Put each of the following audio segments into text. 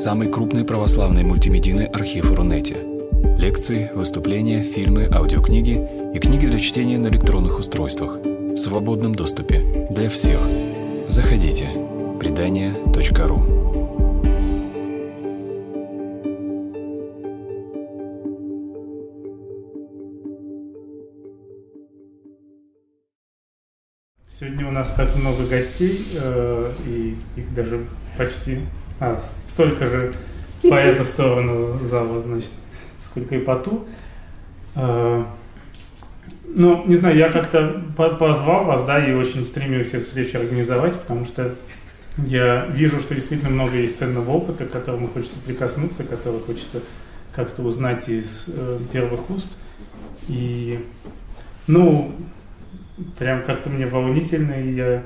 самый крупный православный мультимедийный архив Рунете. Лекции, выступления, фильмы, аудиокниги и книги для чтения на электронных устройствах в свободном доступе для всех. Заходите. Предания.ру Сегодня у нас так много гостей, э, и их даже почти а, столько же по эту сторону зала, значит, сколько и по ту. Э, ну, не знаю, я как-то позвал вас, да, и очень стремился встречу организовать, потому что я вижу, что действительно много есть ценного опыта, к которому хочется прикоснуться, который хочется как-то узнать из э, первых уст. И, ну, прям как-то мне волнительно, и я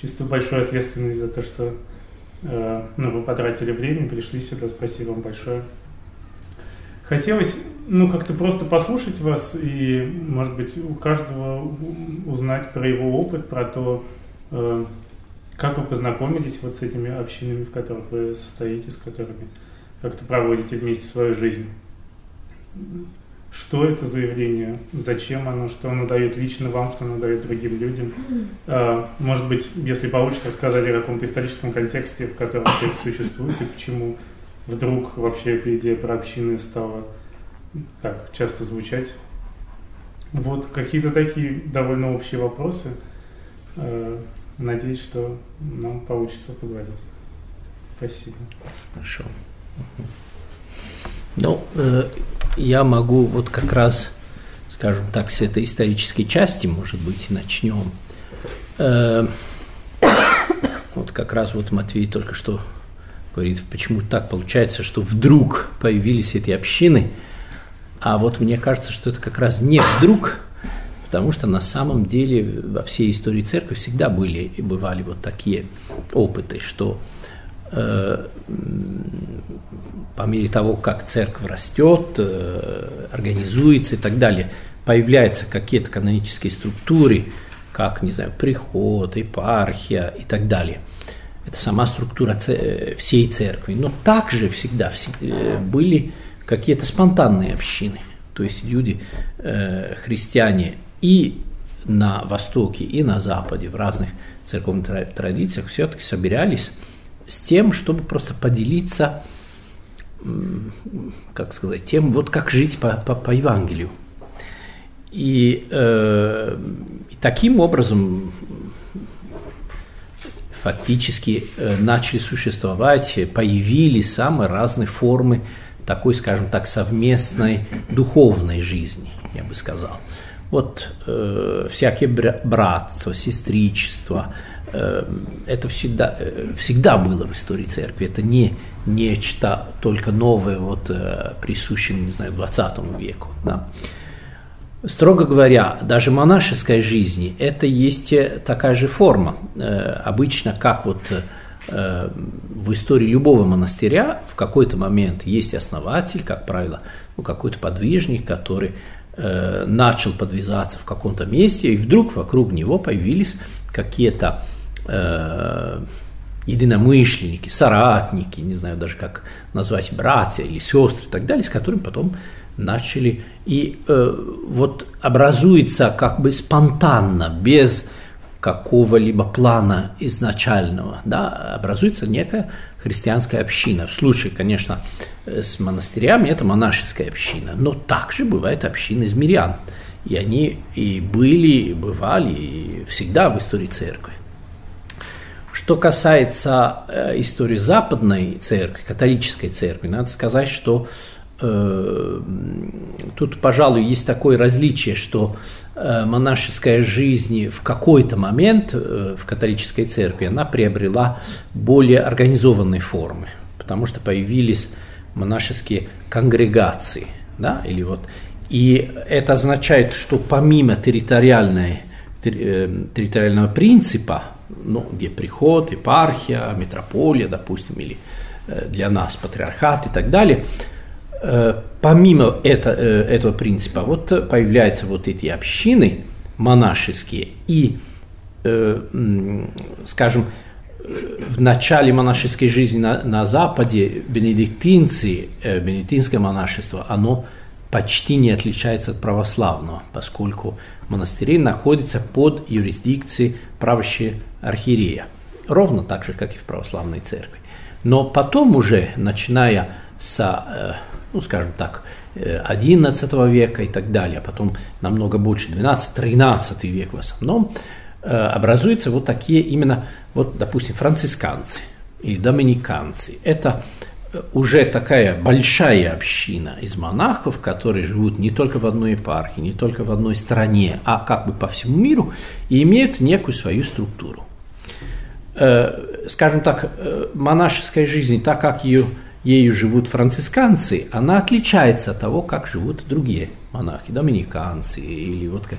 чувствую большую ответственность за то, что ну, вы потратили время, пришли сюда. Спасибо вам большое. Хотелось, ну, как-то просто послушать вас и, может быть, у каждого узнать про его опыт, про то, э, как вы познакомились вот с этими общинами, в которых вы состоите, с которыми как-то проводите вместе свою жизнь. Что это за явление, зачем оно, что оно дает лично вам, что оно дает другим людям. А, может быть, если получится, рассказать о каком-то историческом контексте, в котором это существует, и почему вдруг вообще эта идея про общины стала так часто звучать. Вот какие-то такие довольно общие вопросы. А, надеюсь, что нам получится поговорить. Спасибо. Хорошо. Ну, э, я могу вот как раз, скажем так, с этой исторической части, может быть, начнем. Э, вот как раз вот Матвей только что говорит, почему так получается, что вдруг появились эти общины, а вот мне кажется, что это как раз не вдруг, потому что на самом деле во всей истории церкви всегда были и бывали вот такие опыты, что по мере того, как церковь растет, э, организуется и так далее, появляются какие-то канонические структуры, как, не знаю, приход, епархия и так далее. Это сама структура всей церкви. Но также всегда э, были какие-то спонтанные общины. То есть люди, христиане и на Востоке, и на Западе, в разных церковных традициях все-таки собирались с тем, чтобы просто поделиться, как сказать, тем, вот как жить по, по, по Евангелию. И, э, и таким образом фактически э, начали существовать, появились самые разные формы такой, скажем так, совместной духовной жизни, я бы сказал. Вот э, всякие братства, сестричества, это всегда, э, всегда было в истории церкви. Это не нечто только новое, вот, э, присущее, не знаю, 20 веку. Да. Строго говоря, даже монашеская жизнь – это есть э, такая же форма. Обычно, как вот в истории любого монастыря в какой-то момент есть основатель, как правило, ну, какой-то подвижник, который начал подвязаться в каком-то месте, и вдруг вокруг него появились какие-то э, единомышленники, соратники, не знаю даже как назвать, братья или сестры и так далее, с которыми потом начали. И э, вот образуется как бы спонтанно, без какого-либо плана изначального, да, образуется некая христианская община. В случае, конечно, с монастырями это монашеская община, но также бывает община из мирян. И они и были, и бывали, и всегда в истории церкви. Что касается э, истории западной церкви, католической церкви, надо сказать, что э, тут, пожалуй, есть такое различие, что э, монашеская жизнь в какой-то момент э, в католической церкви, она приобрела более организованные формы, потому что появились монашеские конгрегации, да, или вот, и это означает, что помимо территориальной, э, территориального принципа, ну, где приход, епархия, метрополия, допустим, или э, для нас патриархат и так далее. Э, помимо это, э, этого принципа, вот появляются вот эти общины монашеские и, скажем, в начале монашеской жизни на, на Западе бенедиктинцы, бенедиктинское монашество, оно почти не отличается от православного, поскольку монастыри находятся под юрисдикцией правящей архиерея. Ровно так же, как и в православной церкви. Но потом уже, начиная с, э, ну, скажем так, XI века и так далее, а потом намного больше 12-13 век в основном, э, образуются вот такие именно, вот, допустим, францисканцы и доминиканцы. Это э, уже такая большая община из монахов, которые живут не только в одной епархии, не только в одной стране, а как бы по всему миру и имеют некую свою структуру. Скажем так, монашеская жизнь, так как ее ею живут францисканцы, она отличается от того, как живут другие монахи, доминиканцы или вот как.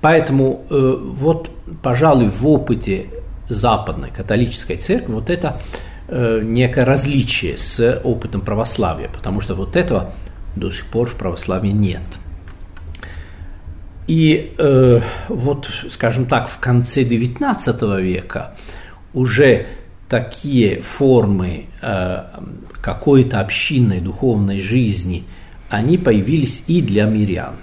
Поэтому э, вот, пожалуй, в опыте западной католической церкви вот это э, некое различие с опытом православия, потому что вот этого до сих пор в православии нет. И э, вот, скажем так, в конце XIX века уже такие формы э, какой-то общинной духовной жизни, они появились и для мирян.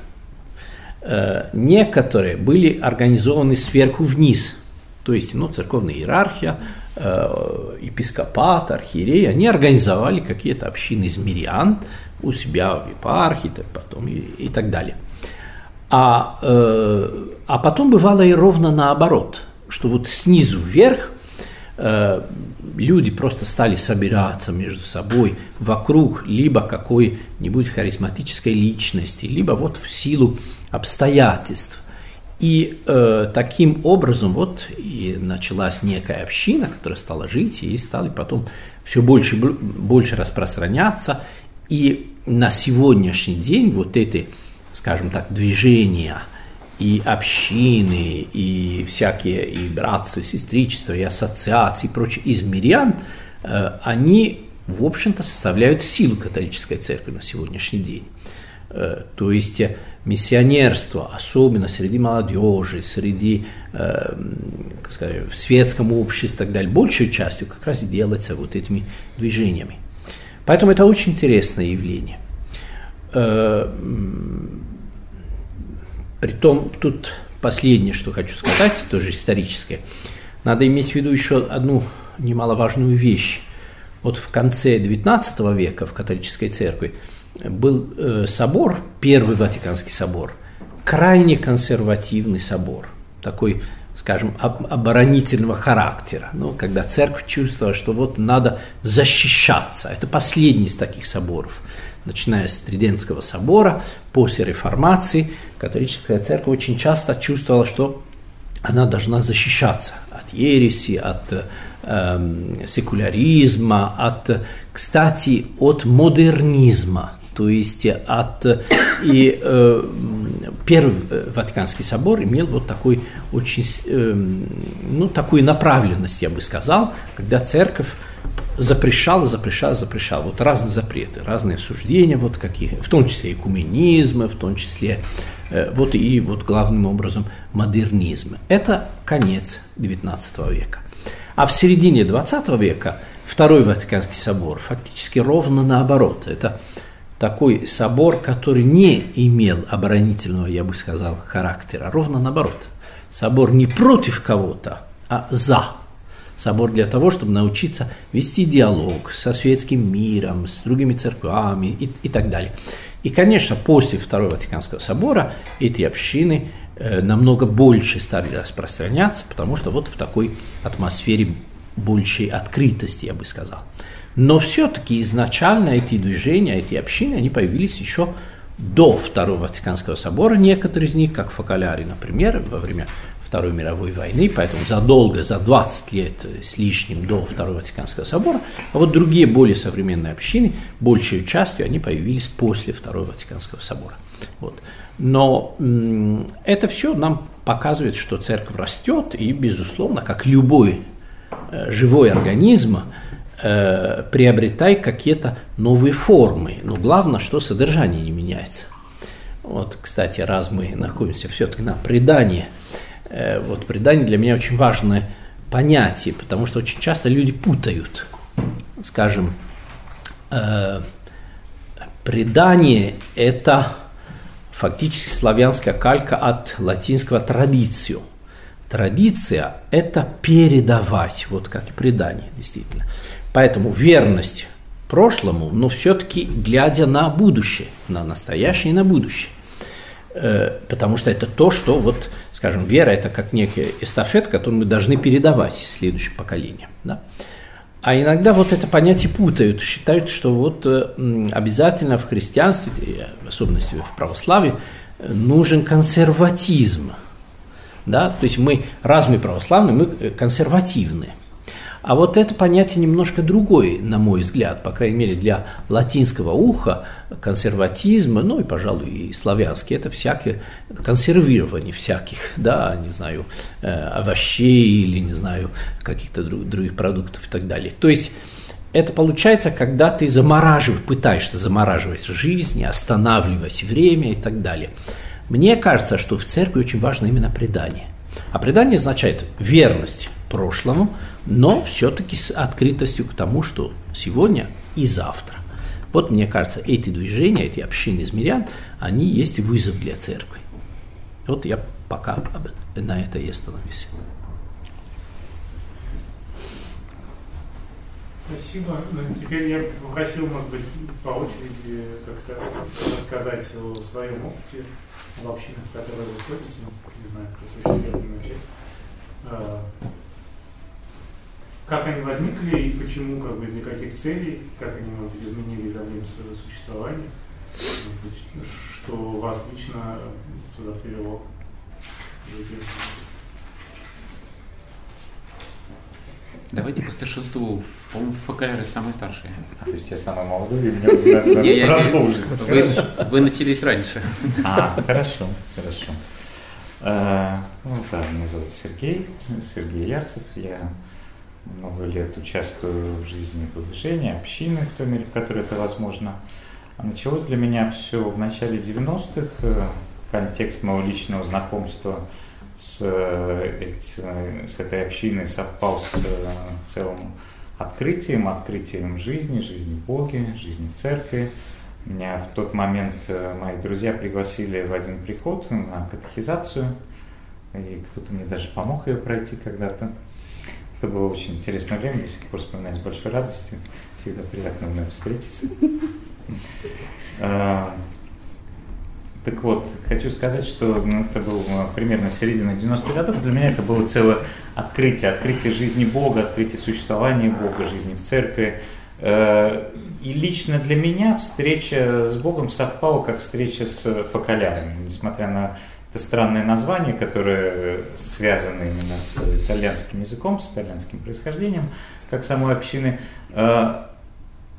Э, некоторые были организованы сверху вниз, то есть ну, церковная иерархия, э, епископат, архиерей, они организовали какие-то общины из мирян у себя в епархии, потом и, и так далее. А, э, а потом бывало и ровно наоборот, что вот снизу вверх Э, люди просто стали собираться между собой вокруг либо какой-нибудь харизматической личности, либо вот в силу обстоятельств. И э, таким образом вот и началась некая община, которая стала жить и стали потом все больше больше распространяться. И на сегодняшний день вот эти, скажем так, движения – и общины, и всякие и братства, и сестричества, и ассоциации, и прочее, из мирян, э, они, в общем-то, составляют силу католической церкви на сегодняшний день. Э, то есть э, миссионерство, особенно среди молодежи, среди, как сказать, в светском обществе и так далее, большей частью как раз делается вот этими движениями. Поэтому это очень интересное явление. Притом тут последнее, что хочу сказать, тоже историческое. Надо иметь в виду еще одну немаловажную вещь. Вот в конце XIX века в католической церкви был э, собор, Первый Ватиканский собор, крайне консервативный собор, такой, скажем, об, оборонительного характера. Ну, когда церковь чувствовала, что вот надо защищаться. Это последний из таких соборов начиная с Триденского собора, после реформации, католическая церковь очень часто чувствовала, что она должна защищаться от ереси, от э, секуляризма, от, кстати, от модернизма, то есть от и э, первый Ватиканский собор имел вот такой очень э, ну такую направленность, я бы сказал, когда церковь запрещал, запрещал, запрещал. Вот разные запреты, разные суждения, вот какие, в том числе экуменизмы, в том числе э, вот и вот главным образом модернизм. Это конец XIX века. А в середине XX века Второй Ватиканский собор фактически ровно наоборот. Это такой собор, который не имел оборонительного, я бы сказал, характера, ровно наоборот. Собор не против кого-то, а за собор для того, чтобы научиться вести диалог со светским миром, с другими церквами и, и так далее. И, конечно, после Второго Ватиканского собора эти общины э, намного больше стали распространяться, потому что вот в такой атмосфере большей открытости, я бы сказал. Но все-таки изначально эти движения, эти общины, они появились еще до Второго Ватиканского собора, некоторые из них, как Фокаляри, например, во время Второй мировой войны, поэтому задолго, за 20 лет с лишним до Второго Ватиканского собора, а вот другие более современные общины, большей частью они появились после Второго Ватиканского собора. Вот. Но это все нам показывает, что церковь растет, и, безусловно, как любой э, живой организм, э, приобретай какие-то новые формы. Но главное, что содержание не меняется. Вот, кстати, раз мы находимся все-таки на предании – Э, вот предание для меня очень важное понятий, потому что очень часто люди путают, скажем, э, предание – это фактически славянская калька от латинского «традицию». Традиция – это передавать, вот как и предание, действительно. Поэтому верность прошлому, но все-таки глядя на будущее, на настоящее и на будущее. Э, потому что это то, что, вот, скажем, вера – это как некий эстафет, который мы должны передавать следующим поколениям. Да? А иногда вот это понятие путают, считают, что вот э, обязательно в христианстве, в особенности в православии, нужен консерватизм. Да? То есть мы, раз мы православные, мы консервативные. А вот это понятие немножко другое, на мой взгляд, по крайней мере для латинского уха, консерватизма, ну и, пожалуй, и славянский, это всякое консервирование всяких, да, не знаю, э, овощей или, не знаю, каких-то других продуктов и так далее. То есть это получается, когда ты замораживаешь, пытаешься замораживать жизнь, останавливать время и так далее. Мне кажется, что в церкви очень важно именно предание. А предание означает верность прошлому, но все-таки с открытостью к тому, что сегодня и завтра. Вот мне кажется, эти движения, эти общины из мирян, они есть вызов для церкви. Вот я пока на это и остановился. Спасибо. Ну, теперь я попросил, может быть, по очереди как-то рассказать о своем опыте в общинах, в которые вы ходите. Не знаю, кто начать. Как они возникли и почему, как бы, для каких целей, как они, может быть, изменились за время своего существования, может быть, что вас лично туда привело. Давайте по старшинству. По-моему, ФКР самый старший. А, то есть я самый молодой, и мне надо продолжить. Вы начались раньше. А, хорошо, хорошо. А, ну да, меня зовут Сергей, Сергей Ярцев. Я много лет участвую в жизни движения, общины, в той мере, в которой это возможно. А началось для меня все в начале 90-х. Э, контекст моего личного знакомства с, э, с этой общиной совпал с э, целым открытием, открытием жизни, жизни в Боге, жизни в церкви. Меня в тот момент мои друзья пригласили в один приход на катехизацию, и кто-то мне даже помог ее пройти когда-то. Это было очень интересное время, до сих пор вспоминаю с большой радостью. Всегда приятно вновь встретиться. Так вот, хочу сказать, что ну, это был а, примерно середина 90-х годов. Для меня это было целое открытие, открытие жизни Бога, открытие существования Бога, жизни в церкви. А, и лично для меня встреча с Богом совпала как встреча с фокалярами. Несмотря на это странное название, которое связано именно с итальянским языком, с итальянским происхождением, как самой общины.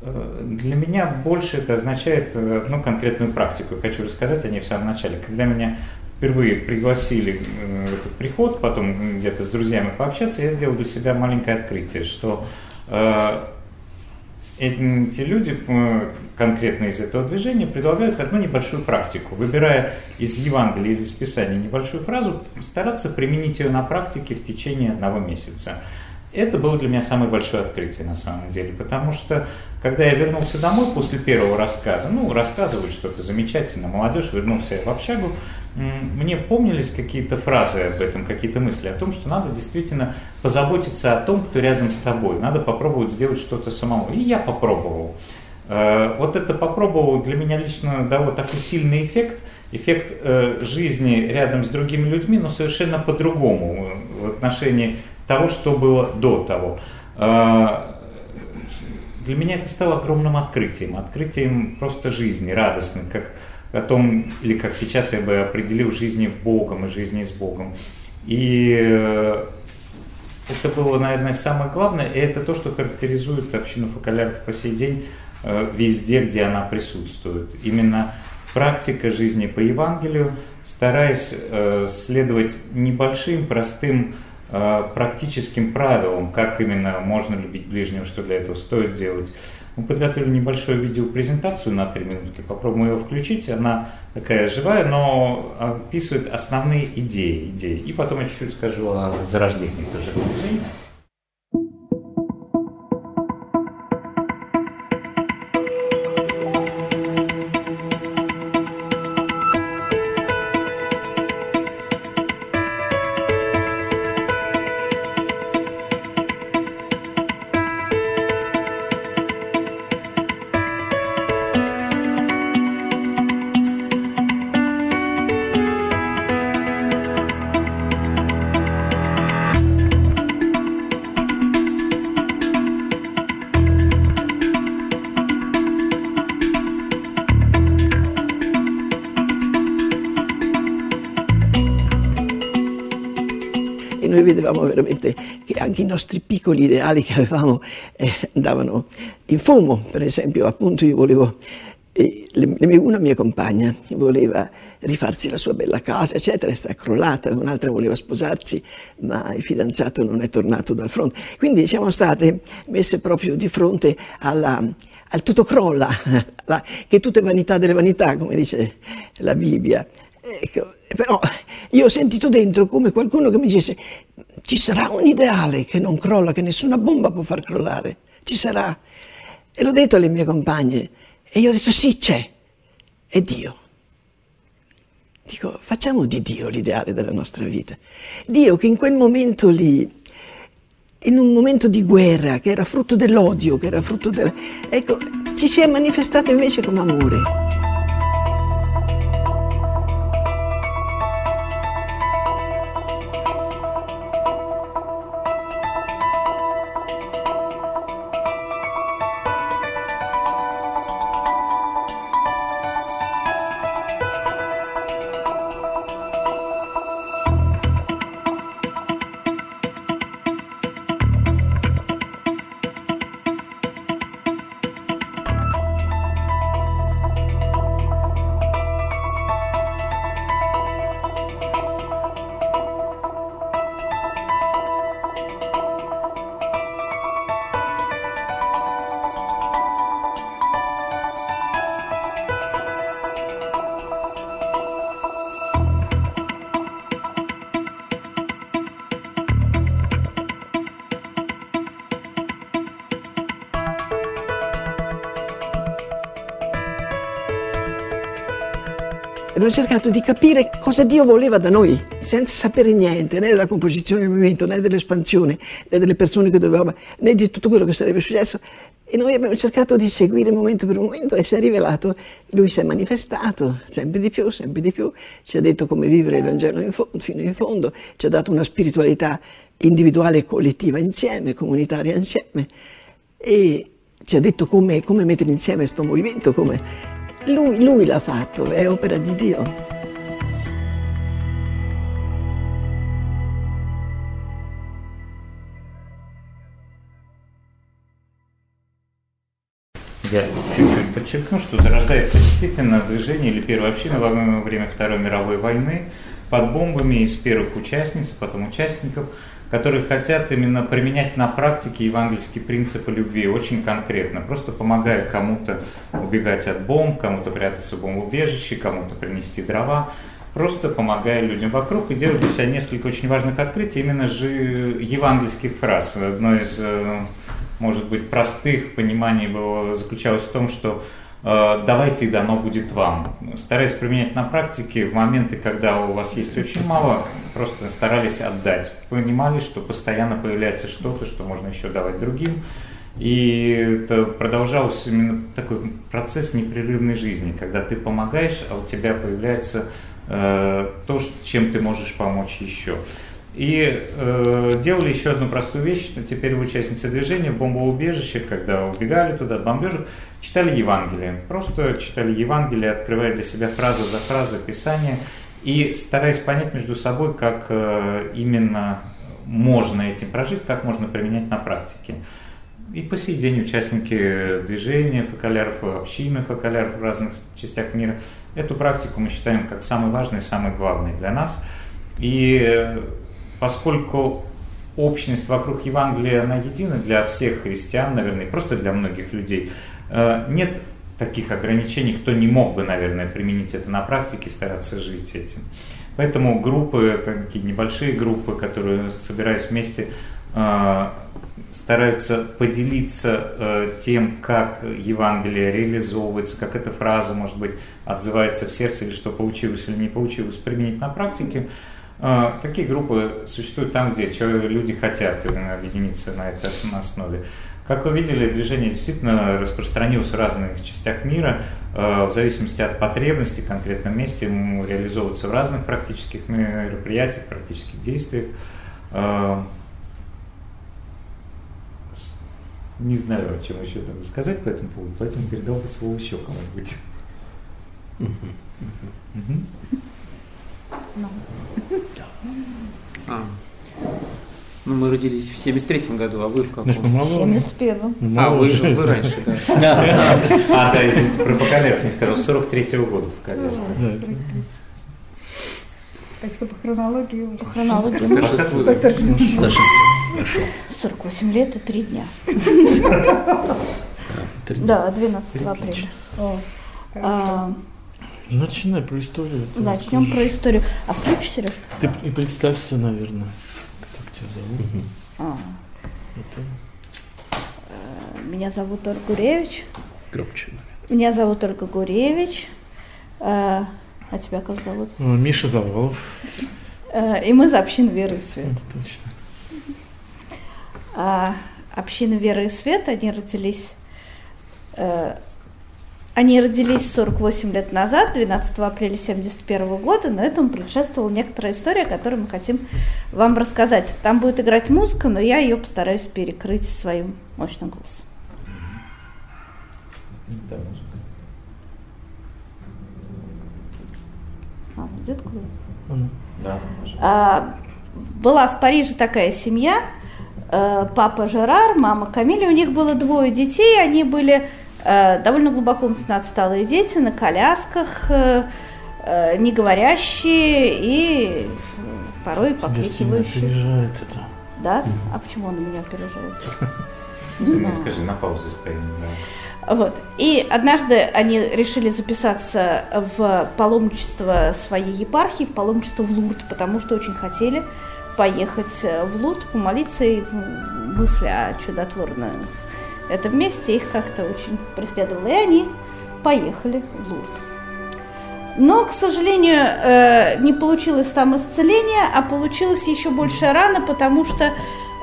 Э, э, для меня больше это означает э, ну, конкретную практику. Хочу рассказать о ней в самом начале. Когда меня впервые пригласили в этот приход, потом где-то с друзьями пообщаться, я сделал для себя маленькое открытие, что эти люди э, конкретно из этого движения предлагают одну небольшую практику. Выбирая из Евангелия или из Писания небольшую фразу, стараться применить ее на практике в течение одного месяца. Это было для меня самое большое открытие на самом деле, потому что когда я вернулся домой после первого рассказа, ну, рассказывают что-то замечательно, молодежь, вернулся в общагу, мне помнились какие-то фразы об этом, какие-то мысли о том, что надо действительно позаботиться о том, кто рядом с тобой, надо попробовать сделать что-то самому. И я попробовал. Э, вот это попробовал для меня лично дало такой сильный эффект, эффект э, жизни рядом с другими людьми, но совершенно по-другому в отношении того, что было до того. Э, для меня это стало огромным открытием, открытием просто жизни, радостным, как о том, или как сейчас я бы определил жизни в Богом и жизни с Богом. И э, это было, наверное, самое главное, и это то, что характеризует общину фокаляров по сей день э, везде, где она присутствует. Именно практика жизни по Евангелию, стараясь э, следовать небольшим, простым практическим правилам, как именно можно любить ближнего, что для этого стоит делать. Мы подготовили небольшую видеопрезентацию на три минутки, попробуем ее включить. Она такая живая, но описывает основные идеи. идеи. И потом я чуть-чуть скажу о зарождении тоже nostri piccoli ideali che avevamo eh, andavano in fumo. Per esempio, appunto, io volevo e una mia compagna voleva rifarsi la sua bella casa, eccetera, è crollata, un'altra voleva sposarsi, ma il fidanzato non è tornato dal fronte. Quindi siamo state messe proprio di fronte alla, al tutto crolla, la, che tutto è vanità delle vanità, come dice la Bibbia. Ecco, però io ho sentito dentro come qualcuno che mi dicesse ci sarà un ideale che non crolla, che nessuna bomba può far crollare, ci sarà. E l'ho detto alle mie compagne e io ho detto sì c'è, è Dio. Dico facciamo di Dio l'ideale della nostra vita. Dio che in quel momento lì, in un momento di guerra, che era frutto dell'odio, che era frutto del... Ecco, ci si è manifestato invece come amore. Abbiamo cercato di capire cosa Dio voleva da noi, senza sapere niente, né della composizione del movimento, né dell'espansione, né delle persone che dovevamo, né di tutto quello che sarebbe successo. E noi abbiamo cercato di seguire momento per momento e si è rivelato, lui si è manifestato sempre di più, sempre di più, ci ha detto come vivere il Vangelo in fondo, fino in fondo, ci ha dato una spiritualità individuale e collettiva insieme, comunitaria insieme e ci ha detto come, come mettere insieme questo movimento, come lui, lui l'ha fatto, è opera di Dio. Я чуть-чуть подчеркну, что зарождается действительно движение или первая община во время Второй мировой войны под бомбами из первых участниц, потом участников – которые хотят именно применять на практике евангельские принципы любви очень конкретно, просто помогая кому-то убегать от бомб, кому-то прятаться в бомбоубежище, кому-то принести дрова, просто помогая людям вокруг и делая для себя несколько очень важных открытий, именно же евангельских фраз. Одно из, э, может быть, простых пониманий было, заключалось в том, что давайте и дано будет вам. Стараясь применять на практике в моменты, когда у вас есть очень мало, просто старались отдать. Понимали, что постоянно появляется что-то, что можно еще давать другим. И это продолжался именно такой процесс непрерывной жизни, когда ты помогаешь, а у тебя появляется э, то, чем ты можешь помочь еще. И э, делали еще одну простую вещь. Теперь участницы движения в бомбоубежище, когда убегали туда от бомбежек, читали Евангелие. Просто читали Евангелие, открывая для себя фразу за фразой Писание и стараясь понять между собой, как э, именно можно этим прожить, как можно применять на практике. И по сей день участники движения фокаляров, общины фокаляров в разных частях мира эту практику мы считаем как самой важной, самой главной для нас. И поскольку общность вокруг Евангелия, она едина для всех христиан, наверное, просто для многих людей. Э, нет таких ограничений, кто не мог бы, наверное, применить это на практике, стараться жить этим. Поэтому группы, такие небольшие группы, которые, собираясь вместе, э, стараются поделиться э, тем, как Евангелие реализовывается, как эта фраза, может быть, отзывается в сердце, или что получилось или не получилось применить на практике. Такие группы существуют там, где люди хотят объединиться на этой основе. Как вы видели, движение действительно распространилось в разных частях мира, э, в зависимости от потребностей в конкретном месте, реализовывается в разных практических мероприятиях, практических действиях. Не знаю, о чем еще надо сказать по этому поводу, поэтому передал бы слово еще кому-нибудь. А. Ну, мы родились в 73 году, а вы в каком? В 71 А, вы, вы раньше, да. А, да, извините, про Покалев не сказал, 43-го года Покалев. Так что по хронологии... По хронологии. По старшинству. По старшинству. Хорошо. 48 лет и 3 дня. Да, 12 апреля. А, Начинай про историю. Начнем про историю. А включишь, Сереж? Ты и представься, наверное, тебя зовут. А. Э, меня зовут Ольга Гуревич. Громче. Меня зовут Ольга Гуревич. Э, а тебя как зовут? Миша Завалов. Э, и мы за общину веры и свет. Точно а, общины веры и света, они родились, э, они родились 48 лет назад, 12 апреля 1971 года, но этому предшествовала некоторая история, которую мы хотим вам рассказать. Там будет играть музыка, но я ее постараюсь перекрыть своим мощным голосом. Да, музыка. А, идет куда-то? Да. А, была в Париже такая семья, Э, папа Жерар, мама Камиля, у них было двое детей, они были довольно глубоко отсталые дети, на колясках, э, не говорящие и порой покрикивающие. это. Да? А почему он на меня опережает? Не скажи, на паузе стоим, да. Вот. И однажды они решили записаться в паломничество своей епархии, в паломничество в Лурд, потому что очень хотели поехать э, в Лурд, помолиться, и мысли о чудотворном этом месте их как-то очень преследовало. И они поехали в Лурд. Но, к сожалению, э, не получилось там исцеления, а получилось еще больше рано, потому что...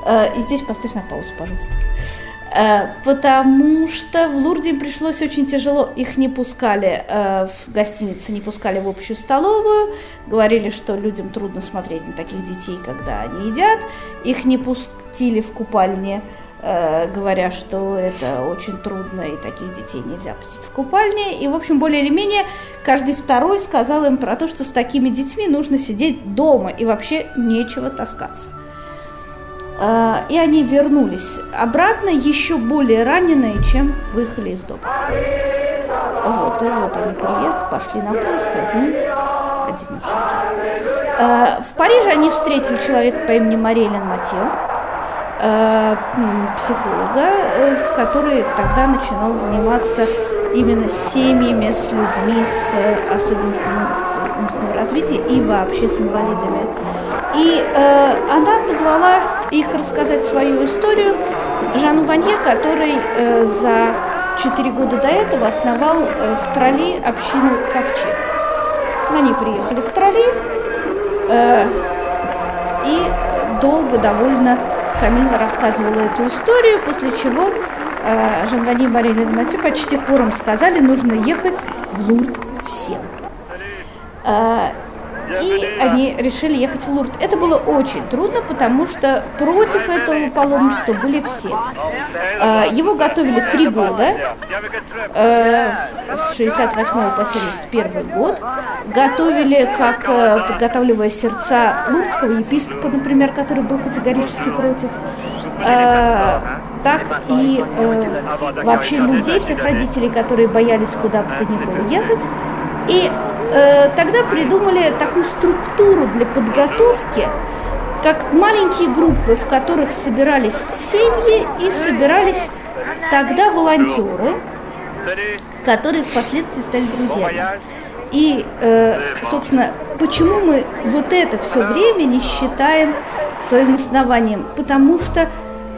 Э, и здесь поставь на паузу, пожалуйста. Э, потому что в Лурде им пришлось очень тяжело, их не пускали в гостинице, не пускали в общую столовую, говорили, что людям трудно смотреть на таких детей, когда они едят, их не пустили в купальне, говоря, что это очень трудно и таких детей нельзя пустить в купальне. И, в общем, более или менее каждый второй сказал им про то, что с такими детьми нужно сидеть дома и вообще нечего таскаться. А, и они вернулись обратно еще более раненые, чем выехали из дома. Вот, и вот они приехали, пошли на поезд, одинешеньки. А, в Париже они встретили человека по имени Марелин Матео, а, психолога, э, который тогда начинал заниматься именно семьями, с людьми с э, особенностями умственного развития и вообще с инвалидами. И э, она позвала их рассказать свою историю Жану Ванье, который э, за четыре года до этого основал э, в Тролли общину Ковчег. Они приехали в Тролли, э, и долго довольно Камила рассказывала эту историю, после чего э, Жан Ванье и Мария Ледмати почти хором сказали, нужно ехать в Лурд всем. И они решили ехать в Лурд. Это было очень трудно, потому что против этого паломничества были все. А, его готовили три года, э, с 68 по 71 год. Готовили, как э, подготавливая сердца лурдского епископа, например, который был категорически против э, так и э, вообще людей, всех родителей, которые боялись куда бы то ни было ехать. И тогда придумали такую структуру для подготовки, как маленькие группы, в которых собирались семьи и собирались тогда волонтеры, которые впоследствии стали друзьями. И, э, собственно, почему мы вот это все время не считаем своим основанием? Потому что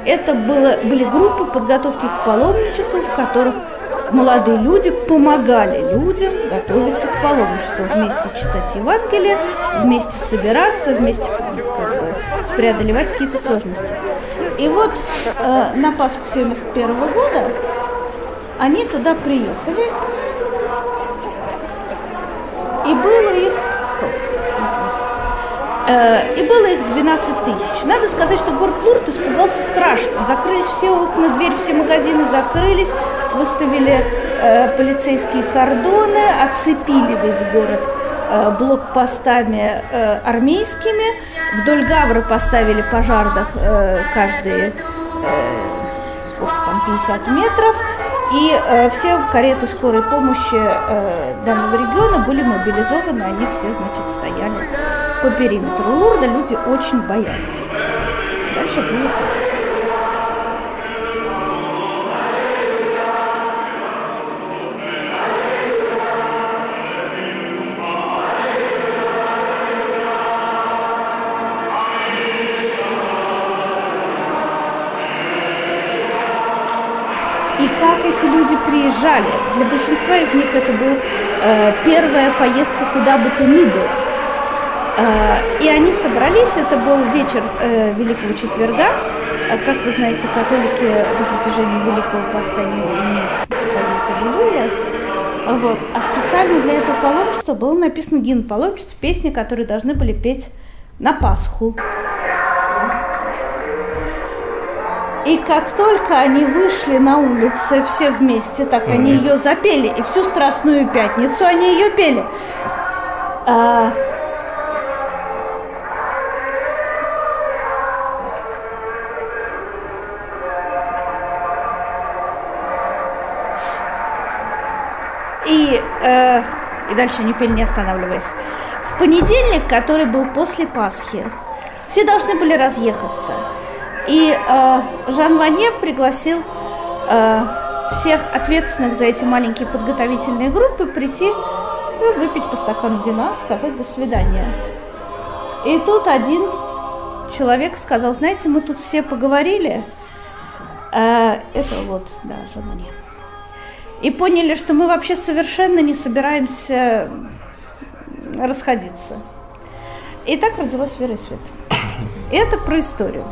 это было, были группы подготовки к паломничеству, в которых молодые люди помогали людям готовиться к паломничеству, вместе читать Евангелие, вместе собираться, вместе как бы, преодолевать какие-то сложности. И вот э, на Пасху 71 года они туда приехали, и было их... Стоп. Э, и было их 12 тысяч. Надо сказать, что город Лурд испугался страшно. Закрылись все окна, двери, все магазины закрылись, выставили э, полицейские кордоны, оцепили весь город э, блокпостами э, армейскими. Вдоль Гавры поставили пожардах э, каждые э, сколько там, 50 метров. И э, все кареты скорой помощи э, данного региона были мобилизованы, они все, значит, стояли по периметру Лурда, люди очень боялись. Дальше было так. Люди приезжали. Для большинства из них это была э, первая поездка куда бы то ни было. Э, и они собрались, это был вечер э, Великого Четверга. Э, как вы знаете, католики до протяжении Великого Поста не имеют. Вот. А специально для этого паломничества был написан гимн паломничества, песни, которые должны были петь на Пасху. И как только они вышли на улицы все вместе, так они ее запели. И всю Страстную Пятницу они ее пели. А... И, э, и дальше они пели, не останавливаясь. В понедельник, который был после Пасхи, все должны были разъехаться. И э, Жан Ванье пригласил э, всех ответственных за эти маленькие подготовительные группы прийти ну, выпить по стакану вина, сказать до свидания. И тут один человек сказал, знаете, мы тут все поговорили, э, это вот, да, Жан Ванье, и поняли, что мы вообще совершенно не собираемся расходиться. И так родилась «Вера и свет». И это про историю.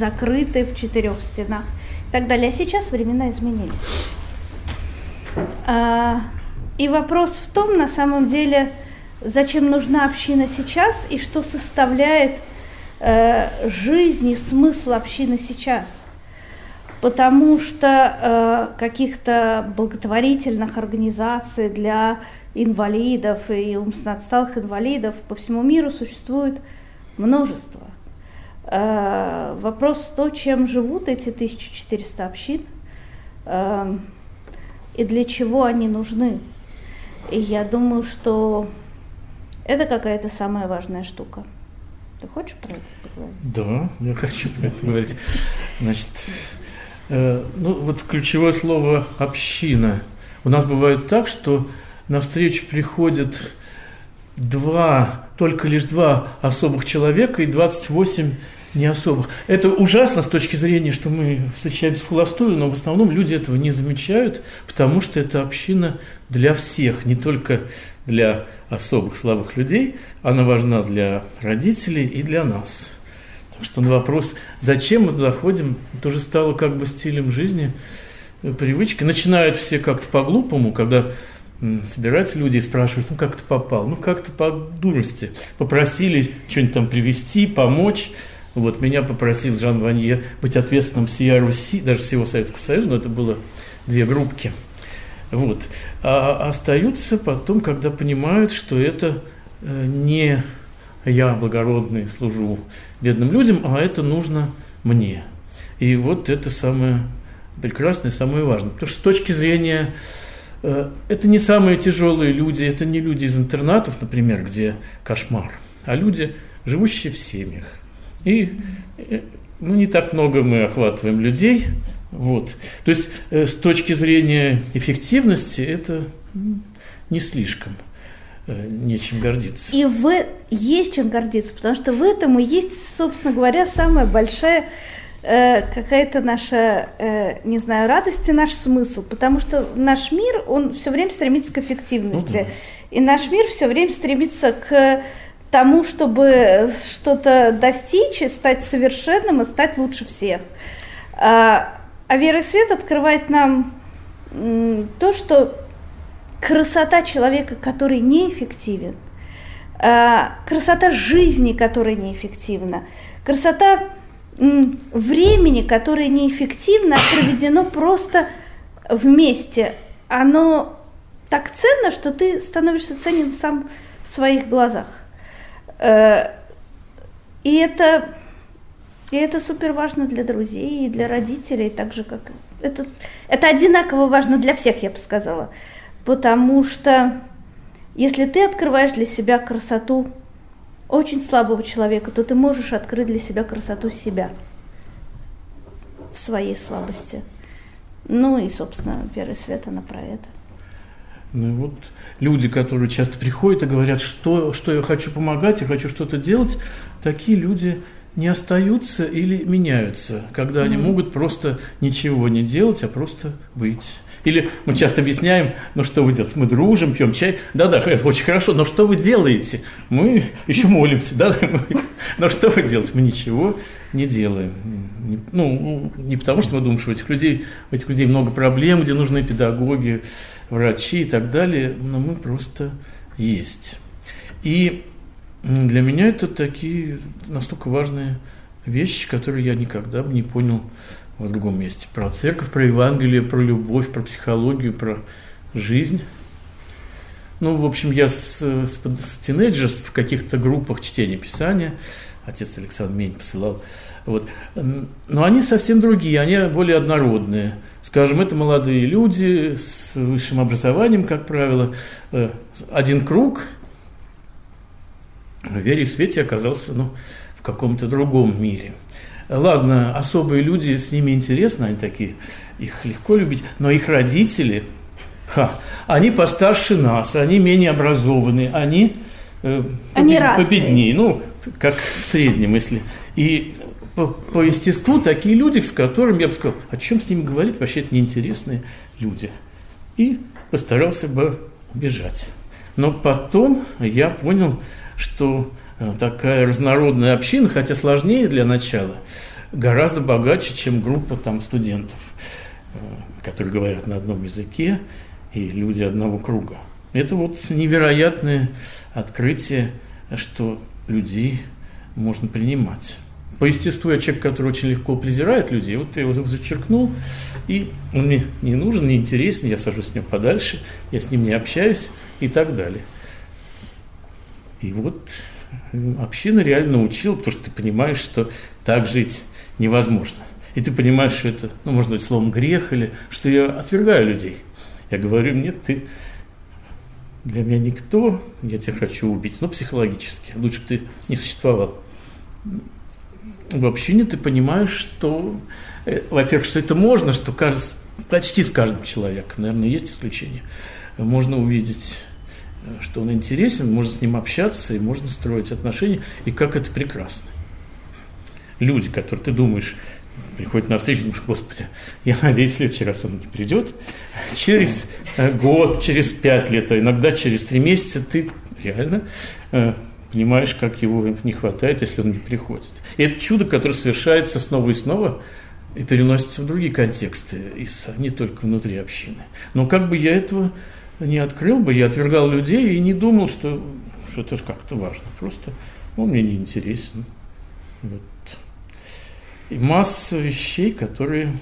Закрыты в четырех стенах и так далее. А сейчас времена изменились. А, и вопрос в том, на самом деле, зачем нужна община сейчас и что составляет э, жизнь и смысл общины сейчас. Потому что э, каких-то благотворительных организаций для инвалидов и умственно отсталых инвалидов по всему миру существует множество. Э, вопрос в чем живут эти 1400 общин э, и для чего они нужны. И я думаю, что это какая-то самая важная штука. Ты хочешь про это поговорить? Да, я хочу про это говорить. Значит, э, ну вот ключевое слово «община». У нас бывает так, что на встречу приходят два, только лишь два особых человека и 28 не особых. Это ужасно с точки зрения, что мы встречаемся в холостую, но в основном люди этого не замечают, потому что это община для всех, не только для особых слабых людей, она важна для родителей и для нас. Так что на вопрос, зачем мы туда ходим, тоже стало как бы стилем жизни, э, привычкой. Начинают все как-то по-глупому, когда собираются люди и спрашивают, ну как ты попал? Ну как-то по дурости. Попросили что-нибудь там привезти, помочь. Вот меня попросил Жан Ванье быть ответственным всей Руси, даже всего Советского Союза, но это было две группки. Вот. А остаются потом, когда понимают, что это э, не я благородный служу бедным людям, а это нужно мне. И вот это самое прекрасное, самое важное. Потому что с точки зрения это не самые тяжелые люди, это не люди из интернатов, например, где кошмар, а люди, живущие в семьях. И э, ну, не так много мы охватываем людей, вот. То есть э, с точки зрения эффективности это не слишком э, нечем гордиться. И в есть чем гордиться, потому что в этом и есть, собственно говоря, самая большая э, какая-то наша, э, не знаю, радость и наш смысл, потому что наш мир, он все время стремится к эффективности, да. и наш мир все время стремится к тому, чтобы что-то достичь и стать совершенным и стать лучше всех. А, а вера и свет открывает нам то, что красота человека, который неэффективен, а, красота жизни, которая неэффективна, красота времени, которое неэффективно, проведено просто вместе. Оно так ценно, что ты становишься ценен сам в своих глазах. Э, и это и это супер важно для друзей и для родителей, так же как это, это одинаково важно для всех, я бы сказала. Потому что если ты открываешь для себя красоту очень слабого человека, то ты можешь открыть для себя красоту себя в своей слабости. Ну и, собственно, первый свет, она про это. Ну вот люди, которые часто приходят и говорят, что, что я хочу помогать, я хочу что-то делать, такие люди не остаются или меняются, когда mm-hmm. они могут просто ничего не делать, а просто быть. Или мы часто объясняем, ну что вы делаете? Мы дружим, пьем чай. Да-да, это очень хорошо, но что вы делаете? Мы еще молимся. Да, но что вы делаете? Мы ничего не делаем. Ну, не потому, что мы думаем, что у этих людей, у этих людей много проблем, где нужны педагоги, врачи и так далее, но мы просто есть. И для меня это такие настолько важные вещи, которые я никогда бы не понял в другом месте. Про церковь, про Евангелие, про любовь, про психологию, про жизнь. Ну, в общем, я с, с, с тинейджерс в каких-то группах чтения Писания, отец Александр Мень посылал, вот. но они совсем другие, они более однородные. Скажем, это молодые люди с высшим образованием, как правило, э, один круг – в вере и свете оказался ну, в каком-то другом мире. Ладно, особые люди, с ними интересно, они такие, их легко любить, но их родители, ха, они постарше нас, они менее образованные, они, э, они победнее, ну, как в среднем, если. И по, по естеству такие люди, с которыми я бы сказал, о чем с ними говорить, вообще это неинтересные люди. И постарался бы бежать. Но потом я понял, что такая разнородная община, хотя сложнее для начала, гораздо богаче, чем группа там студентов, э, которые говорят на одном языке и люди одного круга. Это вот невероятное открытие, что людей можно принимать. По естеству я человек, который очень легко презирает людей. Вот я его зачеркнул, и он мне не нужен, не интересен, я сажусь с ним подальше, я с ним не общаюсь и так далее. И вот община реально научила, потому что ты понимаешь, что так жить невозможно. И ты понимаешь, что это, ну, может быть, словом грех, или что я отвергаю людей. Я говорю, нет, ты для меня никто, я тебя хочу убить, но психологически. Лучше бы ты не существовал. В общине ты понимаешь, что, э, во-первых, что это можно, что кажется, почти с каждым человеком, наверное, есть исключения, можно увидеть что он интересен, можно с ним общаться, и можно строить отношения, и как это прекрасно. Люди, которые ты думаешь, приходит на встречу, думаешь, господи, я надеюсь, в следующий раз он не придет. Через э, год, через пять лет, а иногда через три месяца ты реально э, понимаешь, как его не хватает, если он не приходит. И это чудо, которое совершается снова и снова и переносится в другие контексты, не только внутри общины. Но как бы я этого не открыл бы, я отвергал людей и не думал, что, что это как-то важно. Просто он мне не интересен. Вот и масса вещей, которые...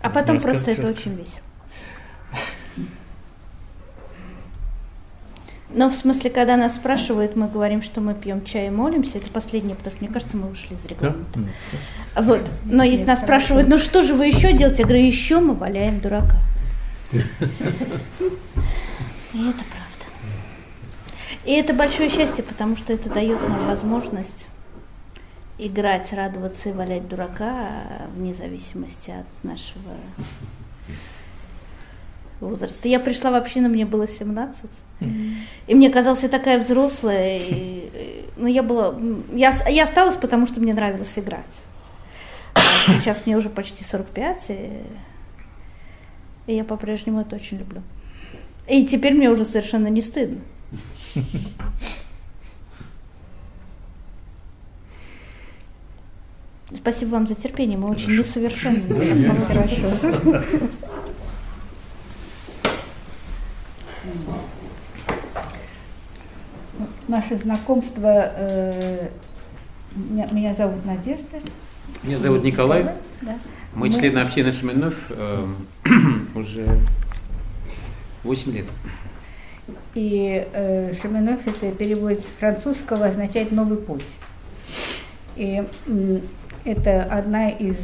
А потом просто это очень весело. Но в смысле, когда нас спрашивают, мы говорим, что мы пьем чай и молимся, это последнее, потому что мне кажется, мы вышли из регламента. Да? Вот. Но если нас спрашивают, ну что же вы еще делаете, я говорю, еще мы валяем дурака. И это правда. И это большое счастье, потому что это дает нам возможность играть, радоваться и валять дурака вне зависимости от нашего возраста. Я пришла в общину, мне было 17. Mm-hmm. И мне казалось, я такая взрослая. И, ну, я была... Я, я осталась, потому что мне нравилось играть. А сейчас мне уже почти 45, и, и я по-прежнему это очень люблю. И теперь мне уже совершенно не стыдно. Спасибо вам за терпение, мы очень несовершенны. Хорошо. Наше знакомство, э, меня, меня зовут Надежда. Меня зовут Николай. Да. Мы, Мы члены общины Шамильнов э, уже 8 лет. И э, Шаминов это переводится с французского означает новый путь. И это одна из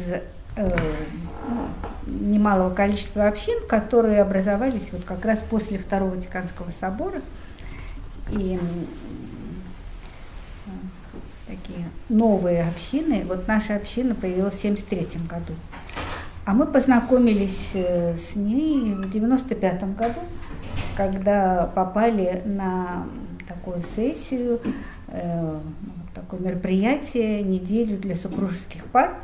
э, немалого количества общин, которые образовались вот как раз после Второго Ватиканского собора. И э, такие новые общины. Вот наша община появилась в 1973 году. А мы познакомились э, с ней в 1995 году, когда попали на такую сессию э, такое мероприятие, неделю для супружеских пар,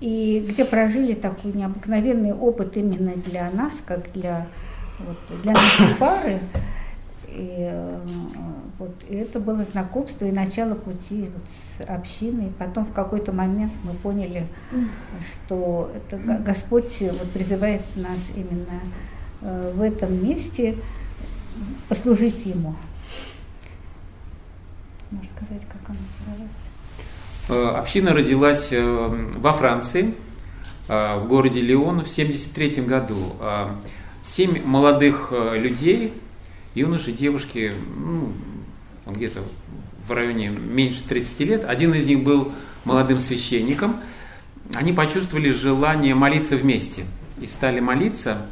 и где прожили такой необыкновенный опыт именно для нас, как для, вот, для нашей пары. И, вот, и это было знакомство и начало пути вот, с общиной. Потом в какой-то момент мы поняли, что это Господь вот, призывает нас именно э, в этом месте послужить Ему. Можешь сказать, как она называется? Община родилась э, во Франции, э, в городе Лион в 1973 году. Э, семь молодых людей, юноши, девушки, ну, где-то в районе меньше 30 лет. Один из них был молодым священником. Они почувствовали желание молиться вместе и стали молиться.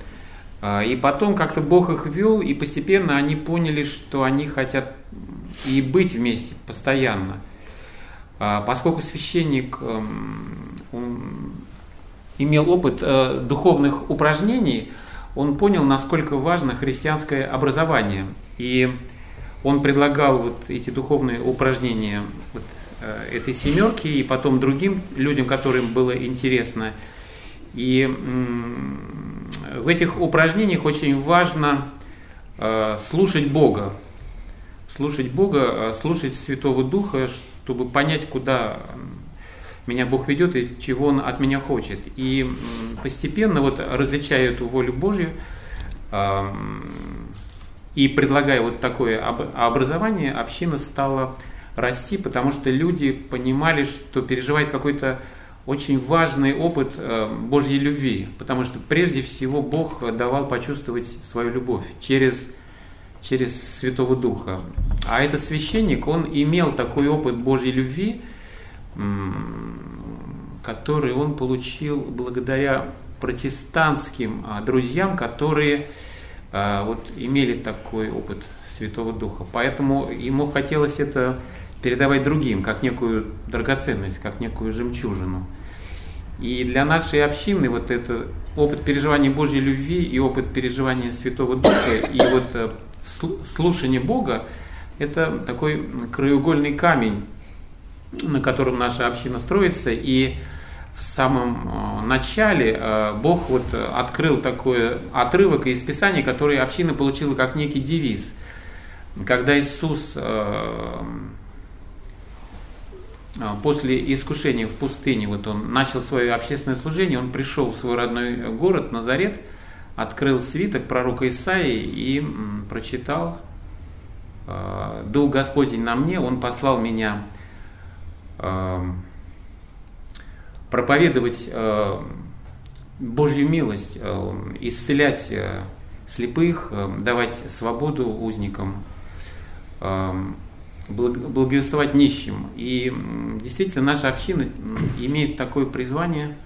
И потом как-то Бог их вел, и постепенно они поняли, что они хотят и быть вместе постоянно. А, поскольку священник эм, имел опыт э, духовных упражнений, он понял, насколько важно христианское образование. И он предлагал вот эти духовные упражнения вот, э, этой семерки и потом другим людям, которым было интересно. И в этих упражнениях очень важно э, слушать Бога, слушать Бога, э, слушать Святого Духа, чтобы понять, куда меня Бог ведет и чего Он от меня хочет. И постепенно, вот различая эту волю Божью и предлагая вот такое образование, община стала расти, потому что люди понимали, что переживает какой-то очень важный опыт э, Божьей любви, потому что прежде всего Бог давал почувствовать свою любовь через, через Святого Духа. А этот священник, он имел такой опыт Божьей любви, который он получил благодаря протестантским а, друзьям, которые а, вот имели такой опыт Святого Духа. Поэтому ему хотелось это передавать другим, как некую драгоценность, как некую жемчужину. И для нашей общины вот это опыт переживания Божьей любви и опыт переживания Святого Духа и вот э, слушание Бога – это такой краеугольный камень, на котором наша община строится. И в самом э, начале э, Бог вот открыл такой отрывок из Писания, который община получила как некий девиз. Когда Иисус после искушения в пустыне, вот он начал свое общественное служение, он пришел в свой родной город Назарет, открыл свиток пророка Исаии и прочитал «Дух Господень на мне, Он послал меня проповедовать Божью милость, исцелять слепых, давать свободу узникам, благовествовать нищим. И действительно наша община имеет такое призвание,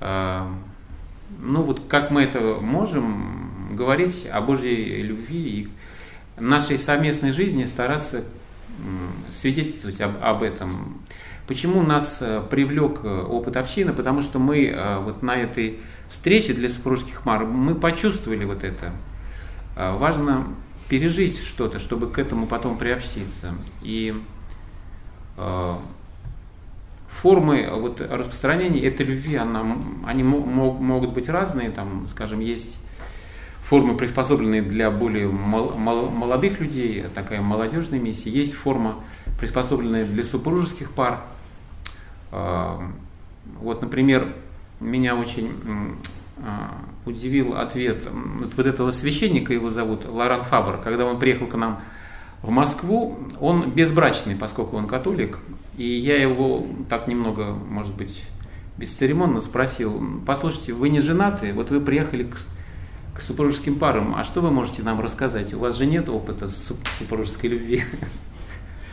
ну вот как мы это можем, говорить о Божьей любви и нашей совместной жизни стараться свидетельствовать об, об этом. Почему нас э, привлек э, опыт общины? Потому что мы э, вот на этой встрече для супружеских пар мы почувствовали вот это. Важно пережить что-то, чтобы к этому потом приобщиться. И формы вот, распространения этой любви, она, они мог, могут быть разные, там, скажем, есть формы, приспособленные для более мол, мол, молодых людей, такая молодежная миссия, есть форма, приспособленная для супружеских пар. Вот, например, меня очень а, удивил ответ вот этого священника, его зовут Лоран Фабр, когда он приехал к нам в Москву, он безбрачный, поскольку он католик, и я его так немного, может быть, бесцеремонно спросил, послушайте, вы не женаты, вот вы приехали к, супружеским парам, а что вы можете нам рассказать? У вас же нет опыта супружеской любви.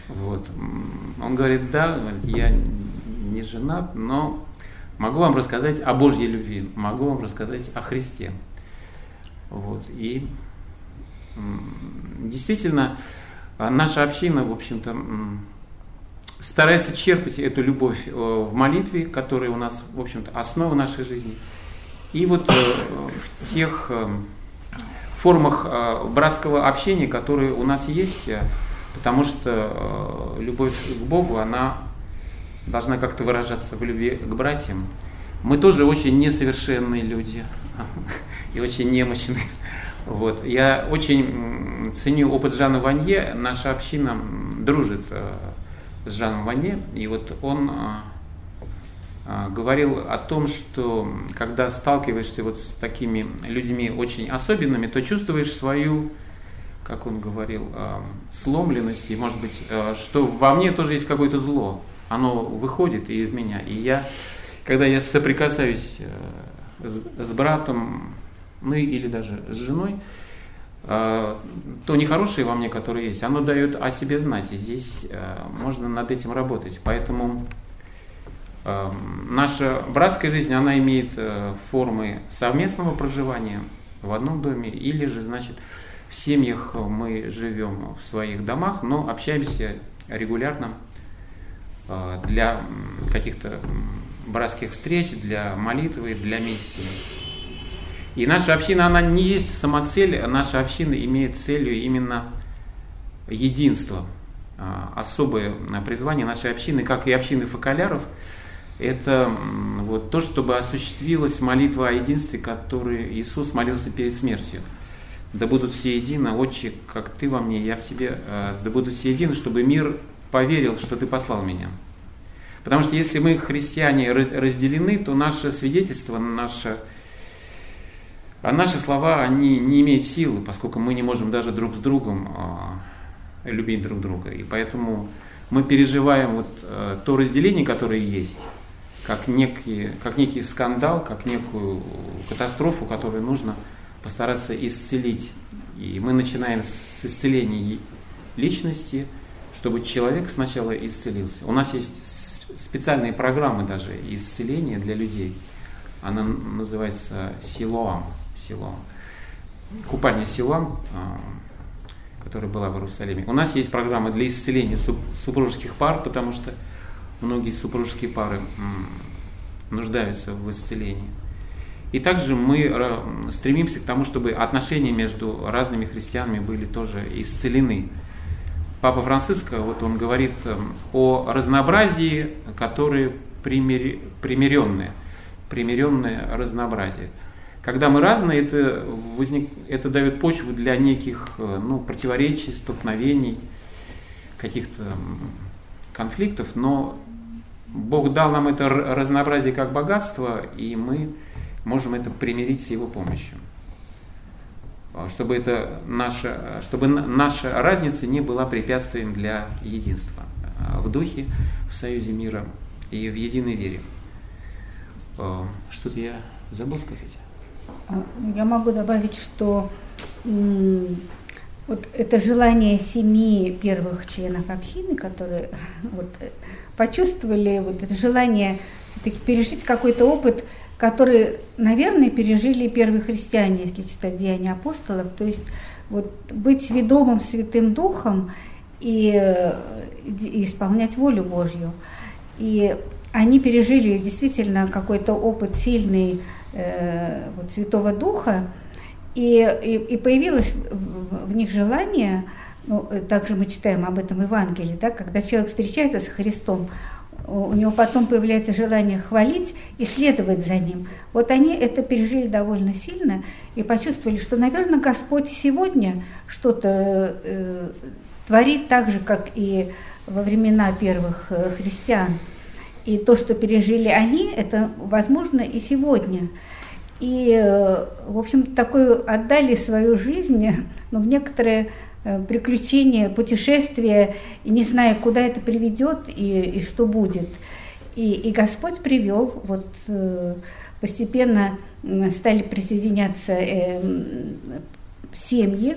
Вот. Он говорит, да, я не женат, но Могу вам рассказать о Божьей любви, могу вам рассказать о Христе. Вот. И действительно, наша община, в общем-то, старается черпать эту любовь э, в молитве, которая у нас, в общем-то, основа нашей жизни. И вот э, в тех э, формах братского общения, которые у нас есть, потому что любовь к Богу, она должна как-то выражаться в любви к братьям. Мы тоже очень несовершенные люди и очень немощные. Вот. Я очень ценю опыт Жана Ванье. Наша община дружит э, с Жаном Ванье. И вот он э, э, говорил о том, что когда сталкиваешься вот с такими людьми очень особенными, то чувствуешь свою, как он говорил, сломленность, и может быть, что во мне тоже есть какое-то зло оно выходит из меня. И я, когда я соприкасаюсь э, с, с братом, ну или даже с женой, то нехорошее во мне, которое есть, оно дает о себе знать. И здесь э, можно над этим работать. Поэтому наша братская жизнь, она имеет формы совместного проживания в одном доме, или же, значит, в семьях мы живем в своих домах, но общаемся регулярно Э, для каких-то братских встреч, для молитвы, для миссии. И наша община, она не есть самоцель, наша община имеет целью именно единство. А, особое призвание нашей общины, как и общины фоколяров, это вот то, чтобы осуществилась молитва о единстве, которой Иисус молился перед смертью. да будут все едины, Отче, как Ты во мне, я в Тебе, э, да будут все едины, чтобы мир поверил, что Ты послал меня. Потому что если мы, христиане, разделены, то наше свидетельство, наше, а наши слова, они не имеют силы, поскольку мы не можем даже друг с другом а, любить друг друга. И поэтому мы переживаем вот э, то разделение, которое есть, как некий, как некий скандал, как некую катастрофу, которую нужно постараться исцелить. И мы начинаем с исцеления личности, чтобы человек сначала исцелился. У нас есть специальные программы даже исцеления для людей. Она называется Силоам. Силоам. Купание Силоам, а, которая была в Иерусалиме. У нас есть программа для исцеления супружеских пар, потому что многие супружеские пары нуждаются в исцелении. И также мы э, стремимся к тому, чтобы отношения между разными христианами были тоже исцелены. Папа Франциско, вот он говорит эм, о разнообразии, которые примир... примиренные, примиренное разнообразие. Когда мы разные, это, возник... это дает почву для неких э, ну, противоречий, столкновений, каких-то конфликтов, но Бог дал нам это разнообразие как богатство, и мы можем это примирить с Его помощью. А, чтобы, это наша, чтобы наша разница не была препятствием для единства а, в духе, в союзе мира и в единой вере. А, что-то я забыл сказать. Я могу добавить, что вот это желание семи первых членов общины, которые вот, э, почувствовали вот это желание все-таки пережить какой-то опыт, который, наверное, пережили первые христиане, если читать Деяния апостолов. То есть вот быть ведомым Святым Духом и, и исполнять волю Божью. И они пережили действительно какой-то опыт сильный э, вот, Святого Духа, и, и, и появилось в, них желание, ну, также мы читаем об этом в Евангелии, да, когда человек встречается с Христом, у него потом появляется желание хвалить и следовать за ним. Вот они это пережили довольно сильно и почувствовали, что, наверное, Господь сегодня что-то э, творит так же, как и во времена первых э, христиан. И то, что пережили они, это возможно и сегодня. И, э, в общем, такую отдали свою жизнь, но в некоторые Э, приключения, путешествия, и не зная, куда это приведет и, и что будет. И, и Господь привел, вот э, постепенно стали присоединяться э, семьи,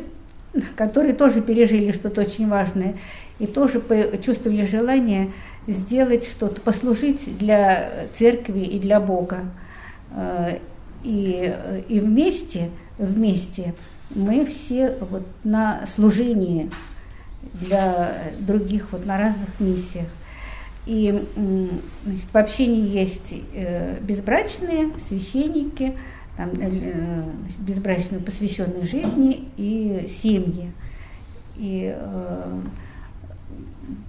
которые тоже пережили что-то очень важное и тоже чувствовали желание сделать что-то, послужить для церкви и для Бога. И, и вместе, вместе мы все вот на служении для других вот на разных миссиях. И значит, в общении есть э, безбрачные священники, там, э, значит, безбрачные посвященные жизни и семьи. И э,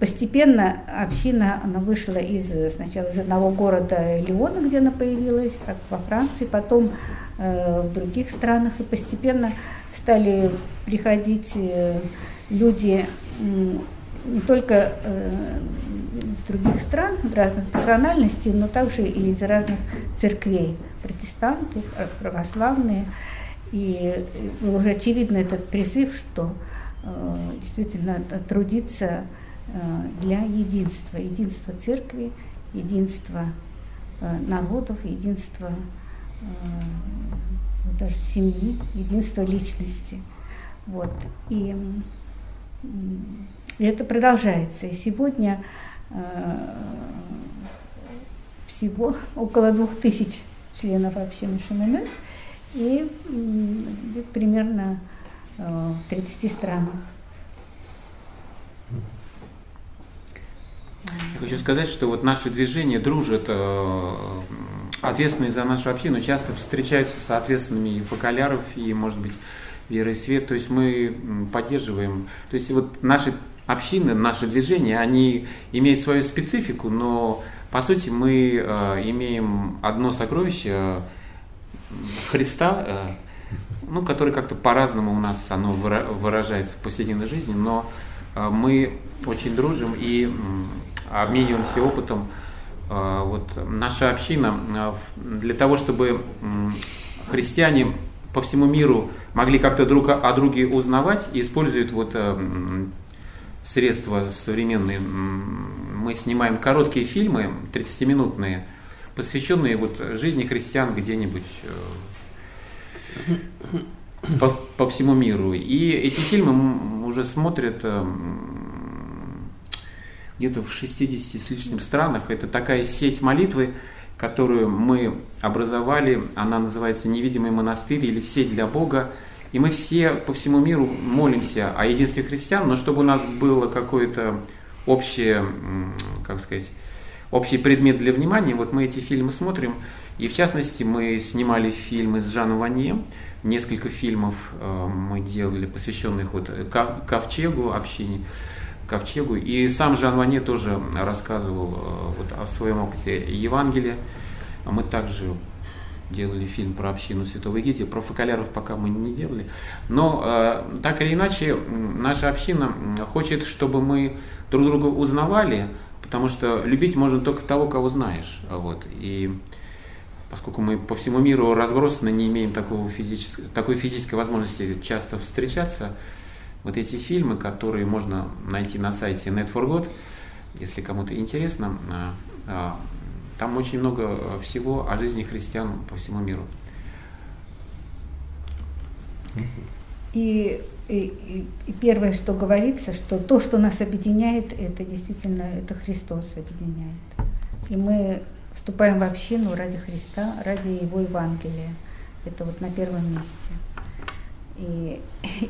постепенно община она вышла из сначала из одного города Леона, где она появилась, так во Франции, потом в других странах, и постепенно стали приходить э, люди не только э, из других стран, разных национальностей, но также и из разных церквей, протестанты, э, православные. И уже очевидно этот призыв, что действительно трудиться для единства, единства церкви, единства народов, единства даже семьи, единство личности. Вот. И, это продолжается. И сегодня э, всего около двух тысяч членов общины Шимоны и примерно э, в 30 странах. Я хочу сказать, что вот наши движения дружат э, ответственные за нашу общину часто встречаются с ответственными и фокаляров, и, может быть, веры и свет. То есть мы поддерживаем. То есть вот наши общины, наши движения, они имеют свою специфику, но по сути мы э, имеем одно сокровище э, Христа, э, ну, который как-то по-разному у нас оно выражается в повседневной жизни, но мы очень дружим и обмениваемся опытом. Вот наша община для того, чтобы христиане по всему миру могли как-то друг о друге узнавать используют вот средства современные. Мы снимаем короткие фильмы, 30-минутные, посвященные вот жизни христиан где-нибудь э, по, по всему миру. И эти фильмы уже смотрят э, где-то в 60 с лишним странах. Это такая сеть молитвы, которую мы образовали. Она называется «Невидимый монастырь» или «Сеть для Бога». И мы все по всему миру молимся о единстве христиан, но чтобы у нас было какое-то общее, как сказать, общий предмет для внимания, вот мы эти фильмы смотрим, и в частности мы снимали фильмы с Жаном Ванье, несколько фильмов э, мы делали, посвященных вот Ковчегу, общине Ковчегу, и сам Жан Ванье тоже рассказывал э, вот о своем опыте Евангелия, мы также делали фильм про общину Святого Египта, про фокаляров пока мы не делали. Но э, так или иначе, наша община хочет, чтобы мы друг друга узнавали, потому что любить можно только того, кого знаешь. Вот. И поскольку мы по всему миру разбросаны, не имеем такого физической, такой физической возможности часто встречаться, вот эти фильмы, которые можно найти на сайте Net4God, если кому-то интересно, э, э, там очень много всего о жизни христиан по всему миру. И, и, и первое, что говорится, что то, что нас объединяет, это действительно это Христос объединяет. И мы вступаем в общину ради Христа, ради Его Евангелия. Это вот на первом месте. И,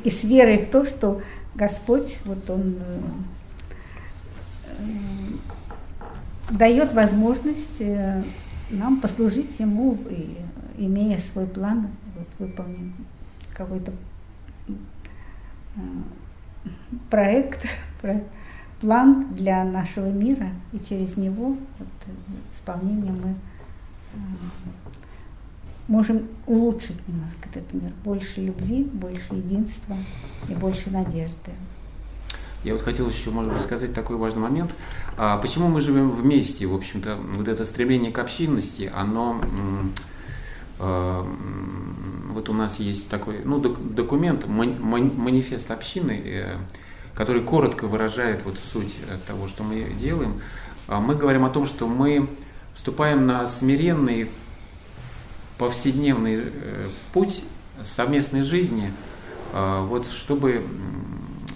и с верой в то, что Господь, вот Он э, дает возможность э, нам послужить ему, и, имея свой план, вот, выполним какой-то э, проект, план для нашего мира, и через него вот, исполнение мы э, можем улучшить немножко этот мир. Больше любви, больше единства и больше надежды. Я вот хотел еще, может быть, сказать такой важный момент. А почему мы живем вместе? В общем-то, вот это стремление к общинности, оно... Э, вот у нас есть такой ну, документ, манифест общины, э, который коротко выражает вот суть того, что мы делаем. А мы говорим о том, что мы вступаем на смиренный повседневный э, путь совместной жизни, вот чтобы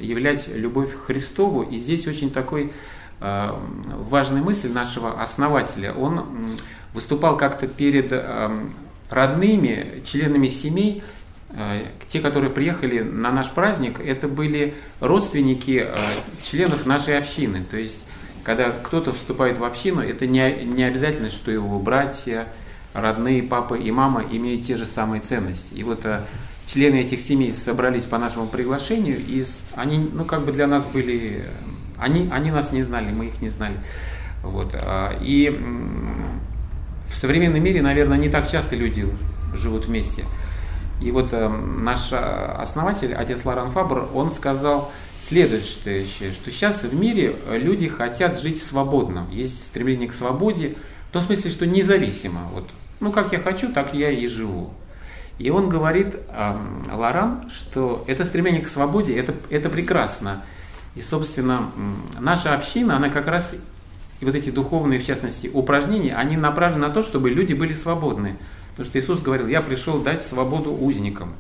являть любовь Христову. И здесь очень такой э, важная мысль нашего основателя. Он выступал как-то перед э, родными, членами семей, э, те, которые приехали на наш праздник, это были родственники членов нашей общины. То есть, когда кто-то вступает в общину, это не, не обязательно, что его братья, родные, папа и мама имеют те же самые ценности. И вот члены этих семей собрались по нашему приглашению, и они, ну, как бы для нас были, они, они нас не знали, мы их не знали. Вот. А, и в современном мире, наверное, не так часто люди живут вместе. И вот э, наш основатель, отец Лоран Фабр, он сказал следующее, что сейчас в мире люди хотят жить свободно. Есть стремление к свободе, в том смысле, что независимо. Вот, ну, как я хочу, так я и живу. И он говорит, Лоран, что это стремление к свободе, это, это прекрасно. И, собственно, наша община, она как раз, и вот эти духовные, в частности, упражнения, они направлены на то, чтобы люди были свободны. Потому что Иисус говорил, я пришел дать свободу узникам.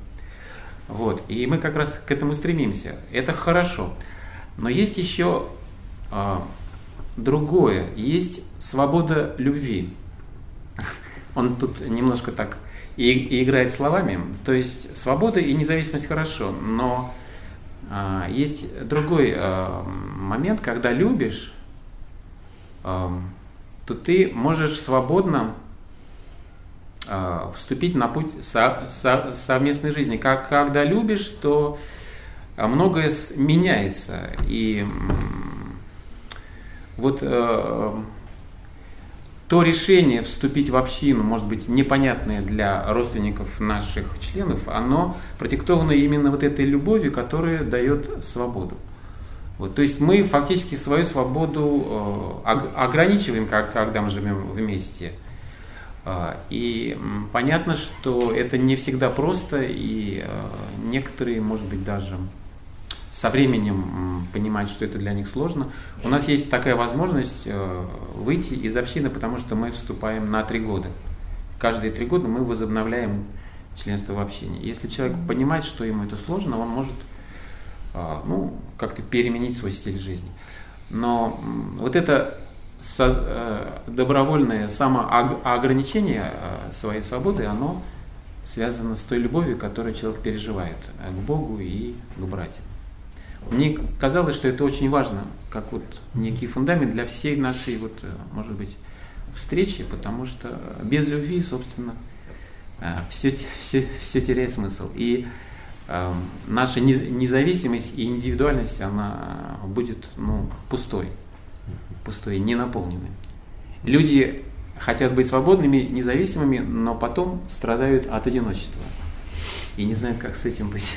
Вот. И мы как раз к этому стремимся. Это хорошо. Но есть еще э, другое. Есть свобода любви. Он тут немножко так и, и играет словами. То есть свобода и независимость хорошо, но а, есть другой а, момент, когда любишь, а, то ты можешь свободно а, вступить на путь со, со, совместной жизни. Как, когда любишь, то многое меняется. И вот э, то решение вступить в общину, может быть, непонятное для родственников наших членов, оно продиктовано именно вот этой любовью, которая дает свободу. Вот, то есть мы фактически свою свободу э, ограничиваем, как, когда мы живем вместе. Э, и понятно, что это не всегда просто, и э, некоторые, может быть, даже со временем понимать, что это для них сложно. У нас есть такая возможность э, выйти из общины, потому что мы вступаем на три года. Каждые три года мы возобновляем членство в общине. Если человек понимает, что ему это сложно, он может э, ну, как-то переменить свой стиль жизни. Но вот это э, добровольное самоограничение своей свободы, оно связано с той любовью, которую человек переживает к Богу и к братьям. Мне казалось, что это очень важно, как вот некий фундамент для всей нашей, вот, э, может быть, встречи, потому что без любви, собственно, все, все, все теряет смысл. И э, наша независимость и индивидуальность, она будет ну, пустой, пустой, не наполненной. Люди хотят быть свободными, независимыми, но потом страдают от одиночества и не знают, как с этим быть.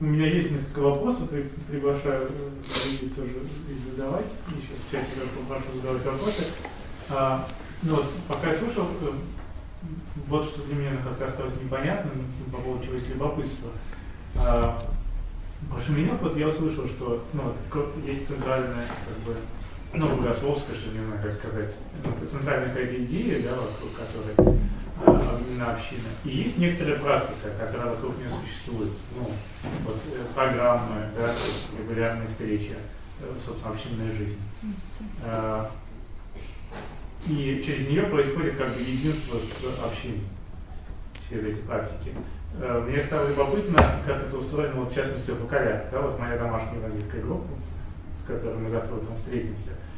У меня есть несколько вопросов, приглашаю людей тоже их задавать. И сейчас в чате попрошу задавать вопросы. А, ну вот, пока я слушал, э, вот что для меня как-то осталось непонятным по поводу чего есть любопытство. А, Пашеминев, вот я услышал, что ну, вот, есть центральная, как бы, ну, богословская, знаю, как сказать, ну, центральная какая-то идея, да, вокруг которой объединена община. И есть некоторая практика, которая вокруг нее существует. Ну, вот э, программы, да, регулярные встречи, э, собственно, общинная жизнь. И через нее происходит как бы единство с общиной через эти практики. Э, мне стало любопытно, как это устроено, вот, в частности, в Вакалях, да, вот моя домашняя евангельская группа, с которой мы завтра утром встретимся – Э,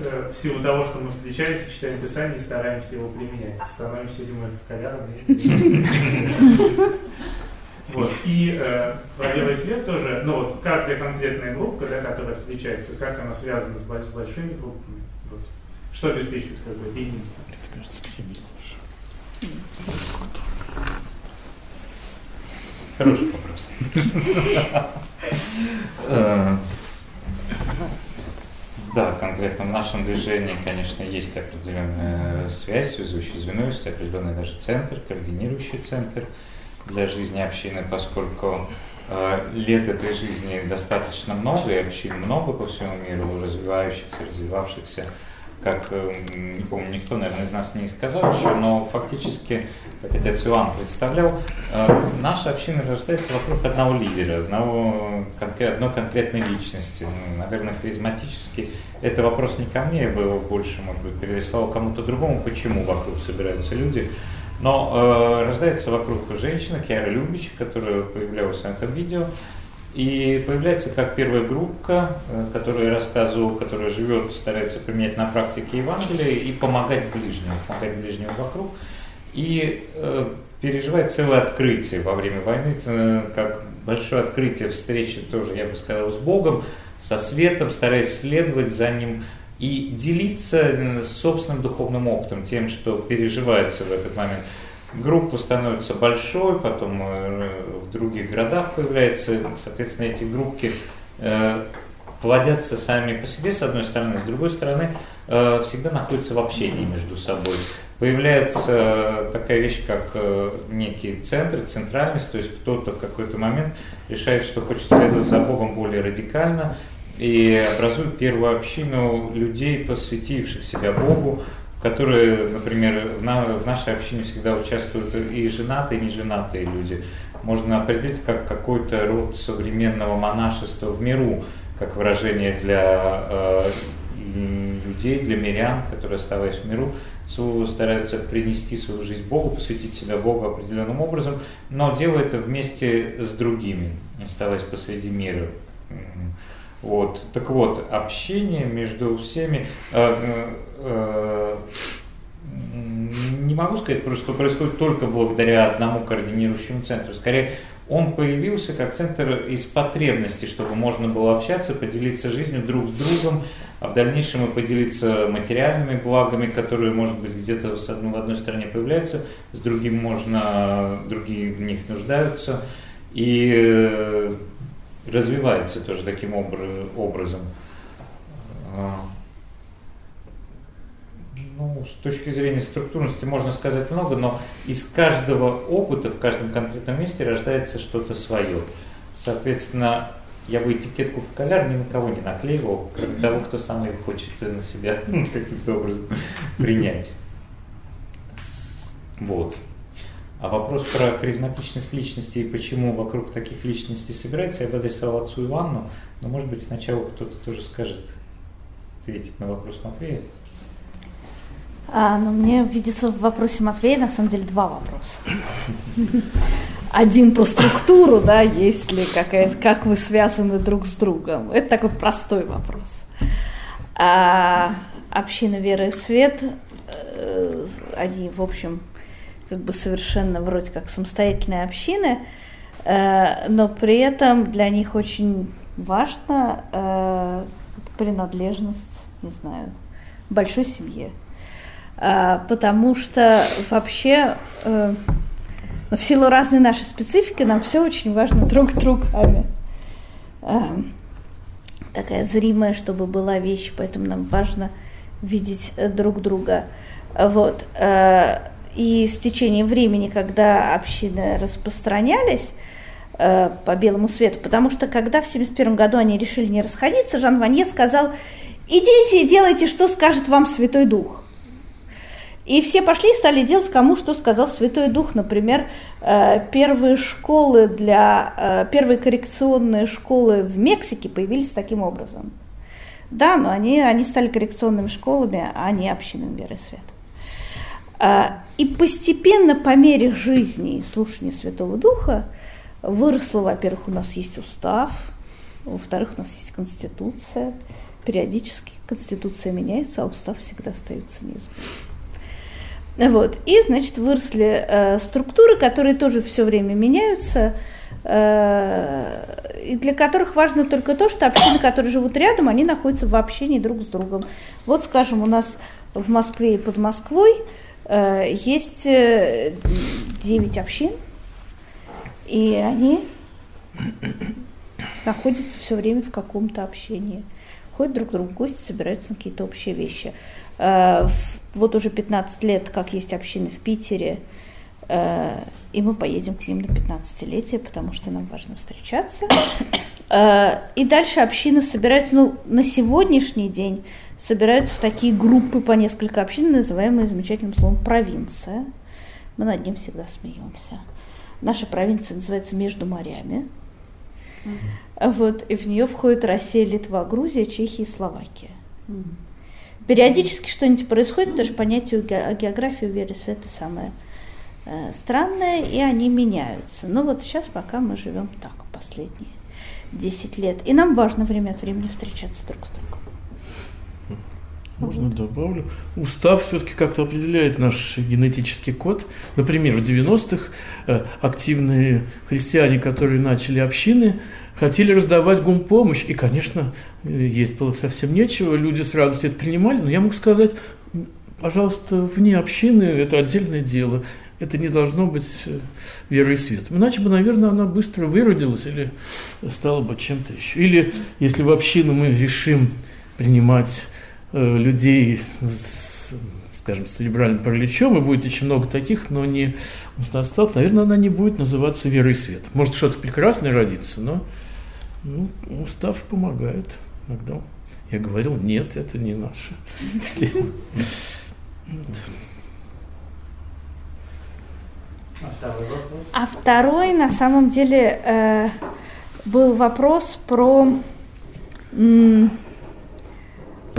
в силу того, что мы встречаемся, читаем Писание и стараемся его применять. Становимся Димой Факаляром. Вот. И э, «Правилый свет» тоже, ну вот каждая конкретная группа, да, которая встречается, как она связана с большими группами, вот. что обеспечивает как бы это единство. Хороший вопрос. Да, конкретно в нашем движении, конечно, есть определенная связь, связующее звено, есть определенный даже центр, координирующий центр для жизни общины, поскольку э, лет этой жизни достаточно много, и общин много по всему миру, развивающихся, развивавшихся как, э, не помню, никто, наверное, из нас не сказал еще, но фактически, как отец Иоанн представлял, э, наша община рождается вокруг одного лидера, одного, одной конкретной личности. Ну, наверное, харизматически. Это вопрос не ко мне, я бы его больше, может быть, перерисовал кому-то другому, почему вокруг собираются люди. Но э, рождается вокруг женщины, Киара Любич, которая появлялась на этом видео, и появляется как первая группа, э, которая я которая живет, старается применять на практике Евангелия и помогать ближнему, помогать ближнему вокруг. И э, переживает целое открытие во время войны, э, как большое открытие встречи тоже, я бы сказал, с Богом, со светом, стараясь следовать за ним и делиться э, собственным духовным опытом, тем, что переживается в этот момент группа становится большой, потом э, в других городах появляется, соответственно, эти группки э, плодятся сами по себе, с одной стороны, с другой стороны, э, всегда находятся в общении между собой. Появляется такая вещь, как некий центр, центральность, то есть кто-то в какой-то момент решает, что хочет следовать за Богом более радикально, и образует первую общину людей, посвятивших себя Богу, которые, например, на, в нашей общине всегда участвуют и женатые, и неженатые люди. Можно определить как какой-то род современного монашества в миру, как выражение для э, людей, для мирян, которые, оставаясь в миру, стараются принести свою жизнь Богу, посвятить себя Богу определенным образом, но делают это вместе с другими, оставаясь посреди мира. Вот. Так вот, общение между всеми э, э, могу сказать, что происходит только благодаря одному координирующему центру. Скорее, он появился как центр из потребности, чтобы можно было общаться, поделиться жизнью друг с другом, а в дальнейшем и поделиться материальными благами, которые, может быть, где-то с одной, в одной стороне появляются, с другим можно, другие в них нуждаются, и э, развивается тоже таким образом. А, ну, с точки зрения структурности можно сказать много, но из каждого опыта в каждом конкретном месте рождается что-то свое. Соответственно, я бы этикетку в коляр ни на кого не наклеивал, кроме того, кто сам ее хочет на себя каким-то образом принять. Вот. А вопрос про харизматичность личности и почему вокруг таких личностей собирается, я бы адресовал отцу Ивану, но может быть сначала кто-то тоже скажет, ответить на вопрос Матвея. А, ну, мне видится в вопросе Матвея на самом деле два вопроса. Один про структуру, да, есть ли какая как вы связаны друг с другом. Это такой простой вопрос. А община веры и свет, э, они, в общем, как бы совершенно вроде как самостоятельные общины, э, но при этом для них очень важна э, принадлежность, не знаю, большой семье. А, потому что вообще э, в силу разной нашей специфики нам все очень важно друг другами. Такая зримая, чтобы была вещь, поэтому нам важно видеть э, друг друга. Вот. Э, и с течением времени, когда общины распространялись, по белому свету, потому что когда в 1971 году они решили не расходиться, Жан Ванье сказал, идите и делайте, что скажет вам Святой Дух. И все пошли и стали делать, кому что сказал Святой Дух. Например, э, первые школы для, э, первые коррекционные школы в Мексике появились таким образом. Да, но они, они стали коррекционными школами, а не общинами веры света. Э, и постепенно, по мере жизни и слушания Святого Духа, выросло, во-первых, у нас есть устав, во-вторых, у нас есть конституция. Периодически конституция меняется, а устав всегда остается неизменным. Вот. И, значит, выросли э, структуры, которые тоже все время меняются, э, и для которых важно только то, что общины, которые живут рядом, они находятся в общении друг с другом. Вот, скажем, у нас в Москве и под Москвой есть э, 9 общин, и они находятся все время в каком-то общении. Ходят друг к другу в гости, собираются на какие-то общие вещи. Э, вот уже 15 лет, как есть общины в Питере, э, и мы поедем к ним на 15-летие, потому что нам важно встречаться. Э, и дальше общины собираются, ну, на сегодняшний день собираются в такие группы по несколько общин, называемые замечательным словом провинция. Мы над ним всегда смеемся. Наша провинция называется «Между морями». Mm-hmm. Вот, и в нее входит Россия, Литва, Грузия, Чехия и Словакия. Mm-hmm. Периодически что-нибудь происходит, потому что понятие географии у веры света самое э, странное, и они меняются. Но вот сейчас пока мы живем так, последние 10 лет. И нам важно время от времени встречаться друг с другом. Можно добавлю. Устав все-таки как-то определяет наш генетический код. Например, в 90-х э, активные христиане, которые начали общины, хотели раздавать гумпомощь, и, конечно, есть было совсем нечего, люди с радостью это принимали, но я могу сказать, пожалуйста, вне общины это отдельное дело, это не должно быть э, верой и светом. Иначе бы, наверное, она быстро выродилась или стала бы чем-то еще. Или если в общину мы решим принимать людей с, скажем, с церебральным параличом, и будет очень много таких, но не осталось, наверное, она не будет называться верой и свет. Может, что-то прекрасное родится, но ну, устав помогает иногда. Я говорил, нет, это не наше. А второй, на самом деле, э, был вопрос про,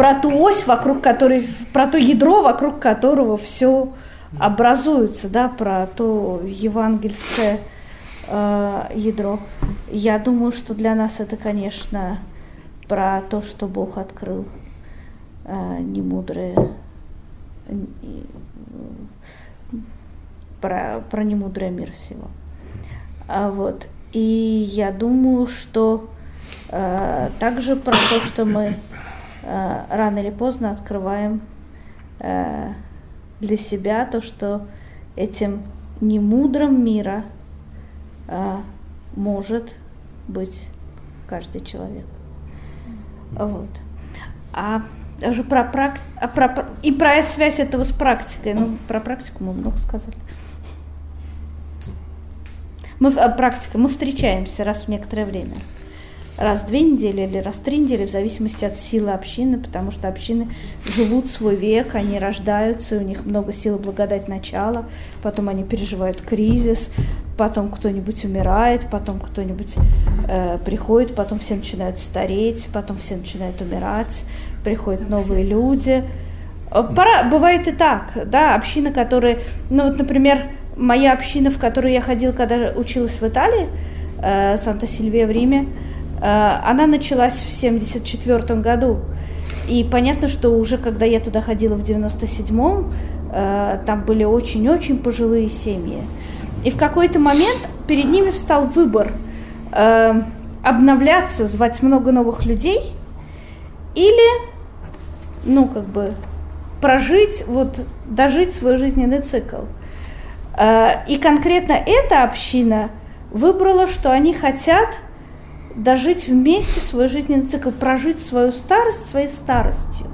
про ту ось, вокруг которой, про то ядро, вокруг которого все образуется, да, про то евангельское э, ядро. Я думаю, что для нас это, конечно, про то, что Бог открыл э, немудрые, про, про немудрый мир сего. А вот. И я думаю, что э, также про то, что мы рано или поздно открываем э, для себя то, что этим немудрым мира э, может быть каждый человек. Вот. А даже про практи... а про... и про связь этого с практикой. Ну, про практику мы много сказали. Мы, а, практика, мы встречаемся раз в некоторое время. Раз в две недели или раз в три недели, в зависимости от силы общины, потому что общины живут свой век, они рождаются, у них много сил и благодать начала, потом они переживают кризис, потом кто-нибудь умирает, потом кто-нибудь э, приходит, потом все начинают стареть, потом все начинают умирать, приходят новые люди. Э, пора, бывает и так, да, общины, которые, ну вот, например, моя община, в которую я ходила, когда училась в Италии, э, Санта-Сильвия в Риме, э, она началась в 1974 году. И понятно, что уже когда я туда ходила в 97-м, э, там были очень-очень пожилые семьи. И в какой-то момент перед ними встал выбор э, обновляться, звать много новых людей или, ну, как бы, прожить, вот, дожить свой жизненный цикл. Э, и конкретно эта община выбрала, что они хотят дожить вместе свой жизненный цикл, прожить свою старость своей старостью.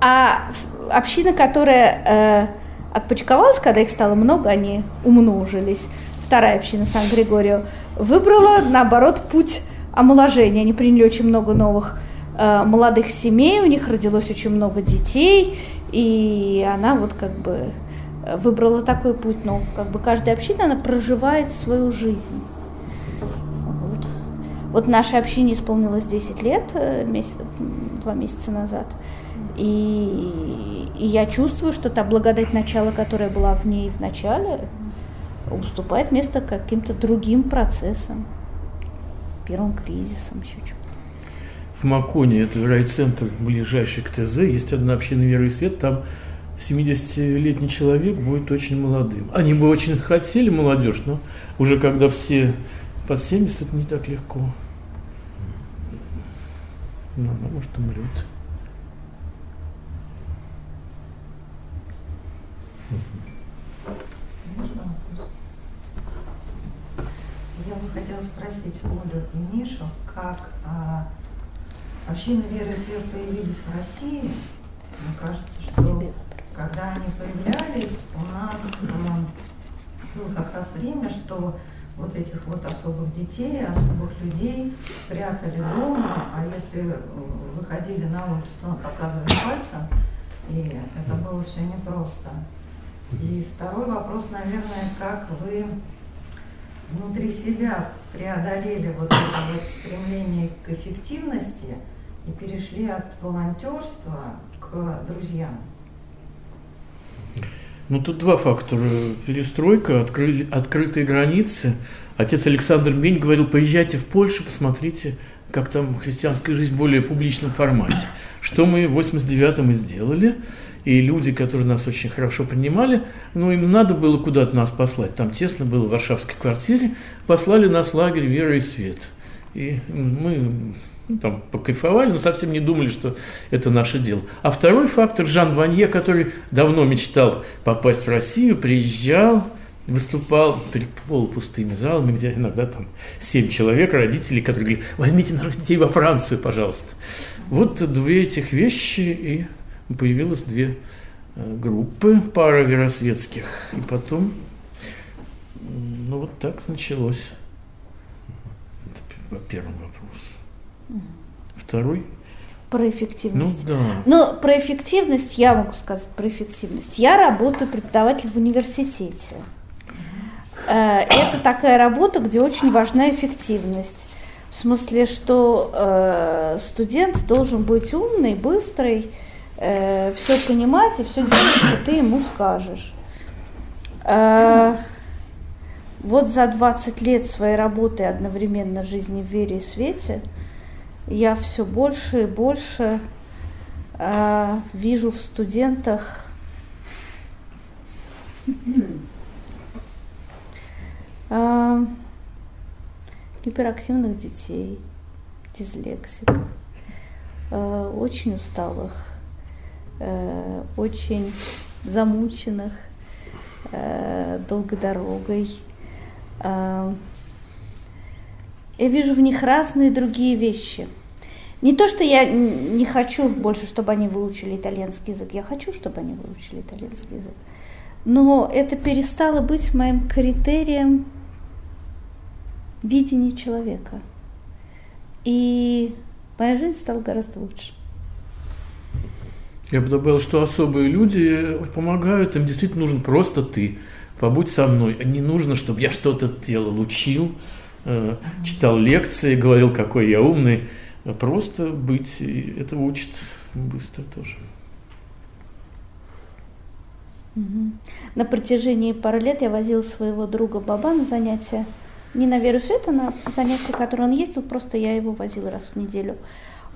А община, которая э, отпочковалась, когда их стало много, они умножились, вторая община Сан-Григорио, выбрала, наоборот, путь омоложения. Они приняли очень много новых э, молодых семей, у них родилось очень много детей, и она вот как бы выбрала такой путь, но как бы каждая община, она проживает свою жизнь. Вот, нашей общине исполнилось 10 лет, э, месяц, два месяца назад. И, и я чувствую, что та благодать начала, которая была в ней в начале, уступает место каким-то другим процессам, первым кризисам, еще чего-то. В Маконе, это райцентр, ближайший к ТЗ, есть одна община веры и свет, там 70-летний человек будет очень молодым. Они бы очень хотели молодежь, но уже когда все под 70, это не так легко. Но она, может, умрет. Можно вопрос? Я бы хотела спросить Олю и Мишу, как а, общины веры и свет появились в России. Мне кажется, что когда они появлялись, у нас было как раз время, что вот этих вот особых детей, особых людей прятали дома, а если выходили на улицу, то показывали пальцем, и это было все непросто. И второй вопрос, наверное, как вы внутри себя преодолели вот это вот стремление к эффективности и перешли от волонтерства к друзьям? Ну, тут два фактора. Перестройка, открыли, открытые границы. Отец Александр Мень говорил, поезжайте в Польшу, посмотрите, как там христианская жизнь в более публичном формате. Что мы в 89-м и сделали. И люди, которые нас очень хорошо принимали, ну, им надо было куда-то нас послать. Там тесно было в Варшавской квартире. Послали нас в лагерь «Вера и свет». И мы там покайфовали, но совсем не думали, что это наше дело. А второй фактор, Жан Ванье, который давно мечтал попасть в Россию, приезжал, выступал перед полупустыми залами, где иногда там семь человек, родители, которые говорили, возьмите наших детей во Францию, пожалуйста. Вот две этих вещи, и появилось две э, группы, пара веросветских. И потом, ну вот так началось. Это по первому. Второй? Про эффективность. Ну да. Но про эффективность я могу сказать про эффективность. Я работаю преподавателем в университете. Э, это такая работа, где очень важна эффективность. В смысле, что э, студент должен быть умный, быстрый, э, все понимать и все делать, что ты ему скажешь. Э, вот за 20 лет своей работы одновременно жизни в вере и свете я все больше и больше э, вижу в студентах э, гиперактивных детей, дислексиков, э, очень усталых, э, очень замученных э, долгой. Э, я вижу в них разные другие вещи. Не то, что я не хочу больше, чтобы они выучили итальянский язык, я хочу, чтобы они выучили итальянский язык. Но это перестало быть моим критерием видения человека. И моя жизнь стала гораздо лучше. Я бы добавил, что особые люди помогают, им действительно нужен просто ты. Побудь со мной. Не нужно, чтобы я что-то делал, учил, э, читал лекции, говорил, какой я умный. Просто быть, и это учит быстро тоже. На протяжении пары лет я возила своего друга Баба на занятия. Не на веру света, на занятия, которые он ездил, просто я его возила раз в неделю.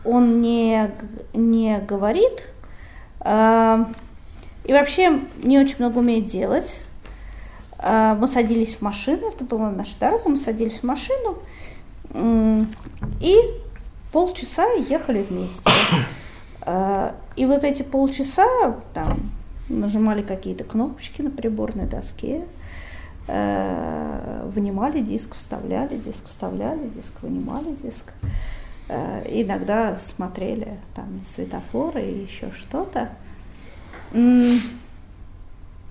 Он не, не говорит, э, и вообще не очень много умеет делать. Э, мы садились в машину, это была наша дорога, мы садились в машину, э, и полчаса ехали вместе. А, и вот эти полчаса там нажимали какие-то кнопочки на приборной доске, а, вынимали диск, вставляли диск, вставляли диск, вынимали диск. А, иногда смотрели там светофоры и еще что-то.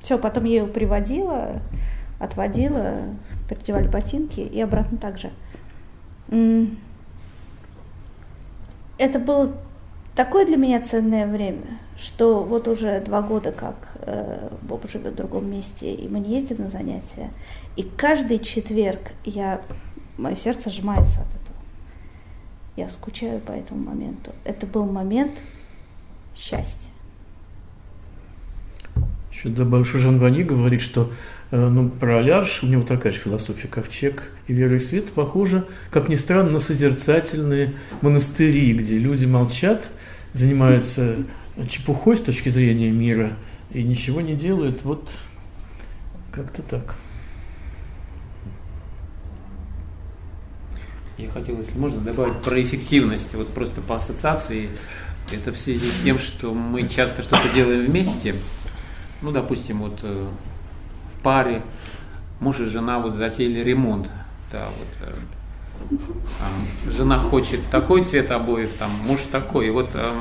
Все, потом я его приводила, отводила, переодевали ботинки и обратно так же это было такое для меня ценное время, что вот уже два года как э, Боб живет в другом месте, и мы не ездим на занятия. И каждый четверг я, мое сердце сжимается от этого. Я скучаю по этому моменту. Это был момент счастья. Еще да, Большой Жан Вани говорит, что ну, про Алярш, у него такая же философия, ковчег и вера и свет, похоже, как ни странно, на созерцательные монастыри, где люди молчат, занимаются чепухой с точки зрения мира и ничего не делают. Вот как-то так. Я хотел, если можно, добавить про эффективность, вот просто по ассоциации. Это в связи с тем, что мы часто что-то делаем вместе. Ну, допустим, вот э, паре муж и жена вот затеяли ремонт. Да, вот, э, жена хочет такой цвет обоев, там муж такой. И вот э,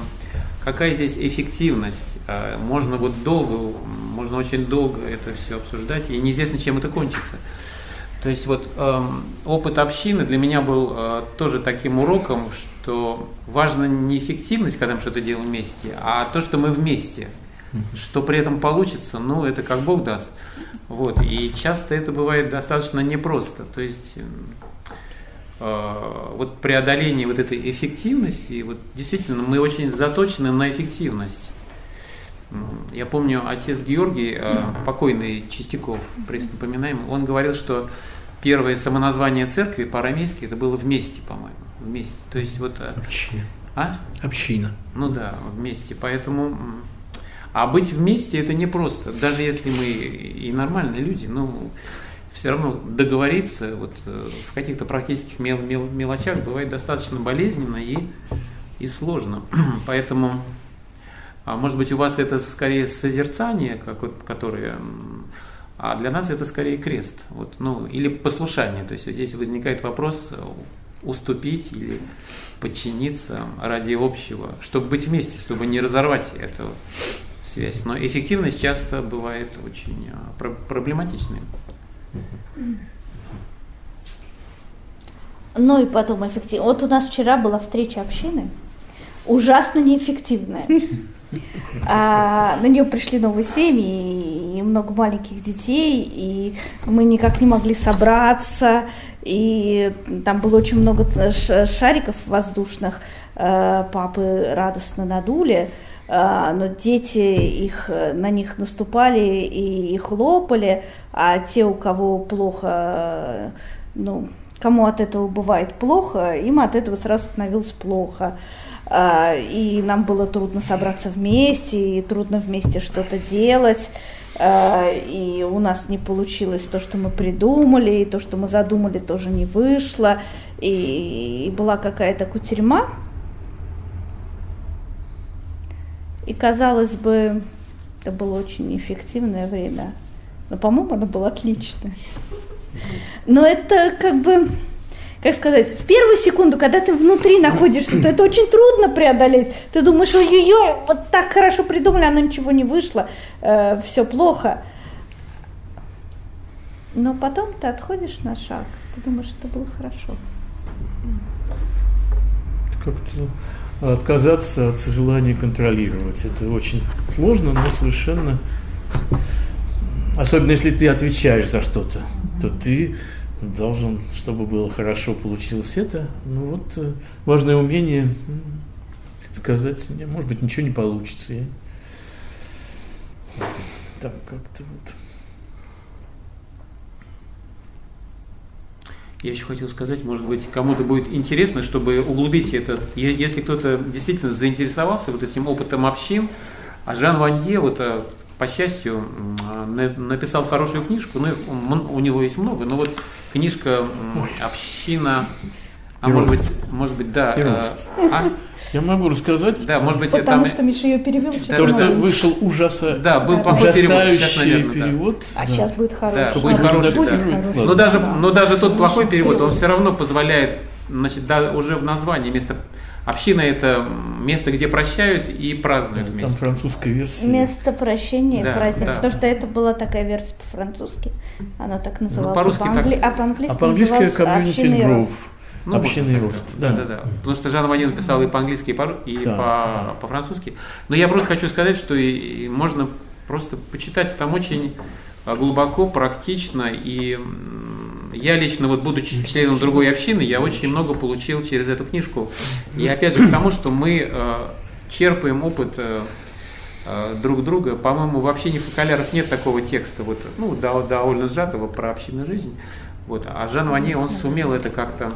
какая здесь эффективность? Э, можно вот долго, можно очень долго это все обсуждать, и неизвестно, чем это кончится. То есть вот э, опыт общины для меня был э, тоже таким уроком, что важна не эффективность, когда мы что-то делаем вместе, а то, что мы вместе. Что при этом получится, ну, это как Бог даст. Вот. И часто это бывает достаточно непросто. То есть э, вот преодоление вот этой эффективности, вот действительно мы очень заточены на эффективность. Я помню, отец Георгий, э, покойный Чистяков, напоминаем, он говорил, что первое самоназвание церкви по-арамейски это было вместе, по-моему, вместе. То есть вот... Э, Община. А? Община. Ну да, вместе. Поэтому а быть вместе это непросто. Даже если мы и нормальные люди, но все равно договориться вот э, в каких-то практических мел мел мелочах бывает достаточно болезненно и, и сложно. Поэтому, а может быть, у вас это скорее созерцание, которое а для нас это скорее крест, вот, ну, или послушание. То есть вот здесь возникает вопрос э, уступить или подчиниться ради общего, чтобы быть вместе, чтобы не разорвать эту связь. Но эффективность часто бывает очень а, проблематичной. Ну и потом эффективно. Вот у нас вчера была встреча общины, ужасно неэффективная. А, на нее пришли новые семьи и много маленьких детей, и мы никак не могли собраться, и там было очень много шариков воздушных, а, папы радостно надули, но дети их, на них наступали и, и хлопали, а те, у кого плохо, ну, кому от этого бывает плохо, им от этого сразу становилось плохо. А, и нам было трудно собраться вместе, и трудно вместе что-то делать. э, и у нас не получилось то, что мы придумали, и то, что мы задумали, тоже не вышло, и была какая-то кутерьма. И казалось бы, это было очень неэффективное время, но, по-моему, оно было отличное. Но это как бы как сказать, в первую секунду, когда ты внутри находишься, то это очень трудно преодолеть. Ты думаешь, ой-ой-ой, вот так хорошо придумали, оно ничего не вышло, э, все плохо. Но потом ты отходишь на шаг, ты думаешь, это было хорошо. Как-то отказаться от желания контролировать. Это очень сложно, но совершенно... Особенно если ты отвечаешь за что-то, то ты должен, чтобы было хорошо получилось это. Ну вот э, важное умение сказать, может быть, ничего не получится. Я... Так как-то вот. Я еще хотел сказать, может быть, кому-то будет интересно, чтобы углубить это. Если кто-то действительно заинтересовался вот этим опытом общин, а Жан Ванье, вот э, по счастью, написал хорошую книжку, ну, у него есть много, но вот книжка «Община», а может быть, может быть, да. Э, а? Я могу рассказать. Да, может быть, Потому там... что Миша ее перевел. Потому что вышел ужаса... Да, был плохой перевод. Сейчас, наверное, перевод. Да. А да. сейчас будет хороший. Да, будет хороший, будет да. хороший. Но даже, но даже тот плохой перевод, он все равно позволяет, значит, да, уже в названии вместо Община – это место, где прощают и празднуют Там вместе. французская версия. Место прощения Да, и праздник. да. Потому что это была такая версия по-французски. Она так называлась. по-русски по-англи- так. А по-английски А по-английски называлась Community «Община и Grove. рост». Ну, вот Общинный так, рост. Да, да, да. Потому что Жан Ванин написал и по-английски, и, по, и Да, по, да. по-французски. Но я просто хочу сказать, что и, и можно просто почитать там очень а, глубоко, практично. И я лично, вот будучи членом другой общины, я очень много получил через эту книжку. И опять же, потому что мы э, черпаем опыт э, друг друга. По-моему, в общине фокаляров нет такого текста, вот, ну, да- довольно сжатого про общинную жизнь. Вот. А Жан Ване, он сумел это как-то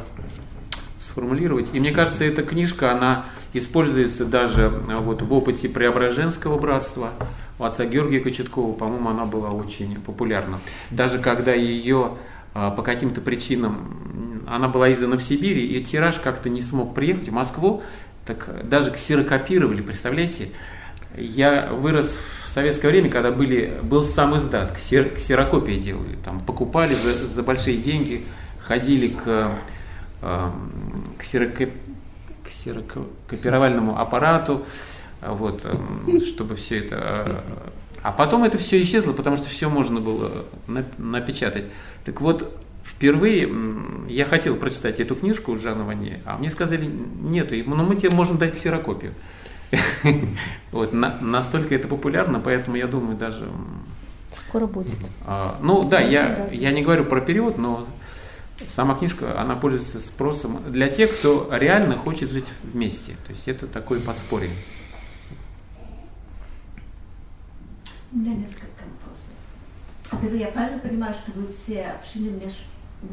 сформулировать. И мне кажется, эта книжка, она используется даже а, вот в опыте Преображенского братства. У отца Георгия Кочеткова, по-моему, она была очень популярна. Даже когда ее а, по каким-то причинам, она была издана в Сибири, и тираж как-то не смог приехать в Москву, так даже ксерокопировали, представляете? Я вырос в советское время, когда были, был сам издат, ксер, ксерокопии делали, там покупали за, за большие деньги, ходили к, э, к ксероко- ксерокопировальному аппарату, вот, эм, чтобы все это... э, А потом это все исчезло, потому что все можно было на- напечатать. Так вот, впервые я хотел прочитать эту книжку Жана Ване, а мне сказали, нет, и- ну мы тебе можем дать ксерокопию. Вот, на- настолько это популярно, поэтому я думаю, даже... Скоро будет. а, Ну да, я, я не говорю про перевод, но сама книжка, она пользуется спросом для тех, кто реально хочет жить вместе. То есть это такое подспорье. У меня несколько вопросов. Во-первых, я правильно понимаю, что вы все общины меж,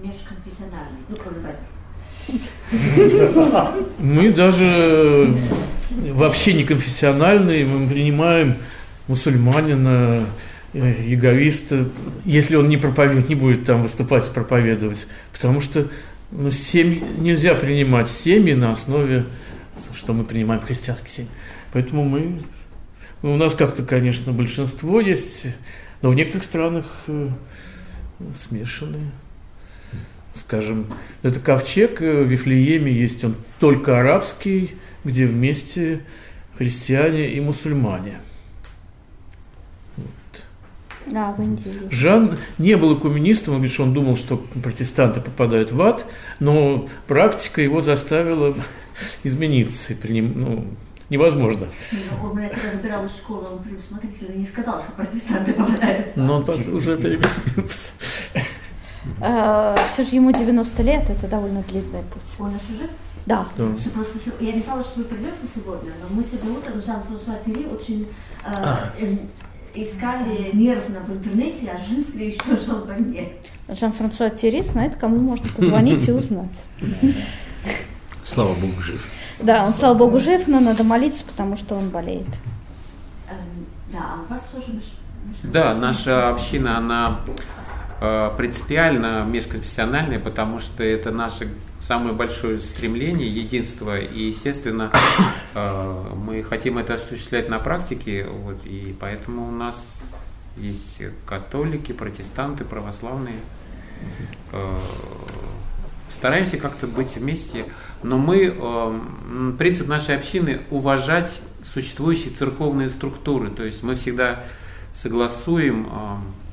межконфессиональные, ну, кроме? Мы даже вообще не конфессиональные, мы принимаем мусульманина, э, яговиста, если он не проповедует, не будет там выступать, проповедовать, потому что ну, семьи, нельзя принимать семьи на основе, что мы принимаем христианские семьи. Поэтому мы, ну, у нас как-то, конечно, большинство есть, но в некоторых странах э, смешанные. Скажем, это ковчег э, в Вифлееме есть, он только арабский, где вместе христиане и мусульмане. Да, в Индии. Жан не был коммунистом, он говорит, что он думал, что протестанты попадают в ад, но практика его заставила измениться. и приним- ну, невозможно. Ну, Он когда забирал из школы, он предусмотрительно не сказал, что протестанты попадают. Но он под- уже переменился. Все же ему 90 лет, это довольно длинный путь. Он еще жив? Да. Да. Просто я не знала, что вы придете сегодня, но мы сегодня утром Жан-Франсуа Терри очень э, э, искали нервно в интернете, а жив ли еще Жан Ванье. Жан-Франсуа Терри знает, кому можно позвонить и узнать. Слава Богу, жив. Да, он, слава богу, жив, но надо молиться, потому что он болеет. Эм, да, а у вас тоже Да, наша община, она э, принципиально межконфессиональная, потому что это наше самое большое стремление, единство, и, естественно, э, мы хотим это осуществлять на практике, вот, и поэтому у нас есть католики, протестанты, православные. Э, стараемся как-то быть вместе, но мы, э, принцип нашей общины уважать существующие церковные структуры, то есть мы всегда согласуем э,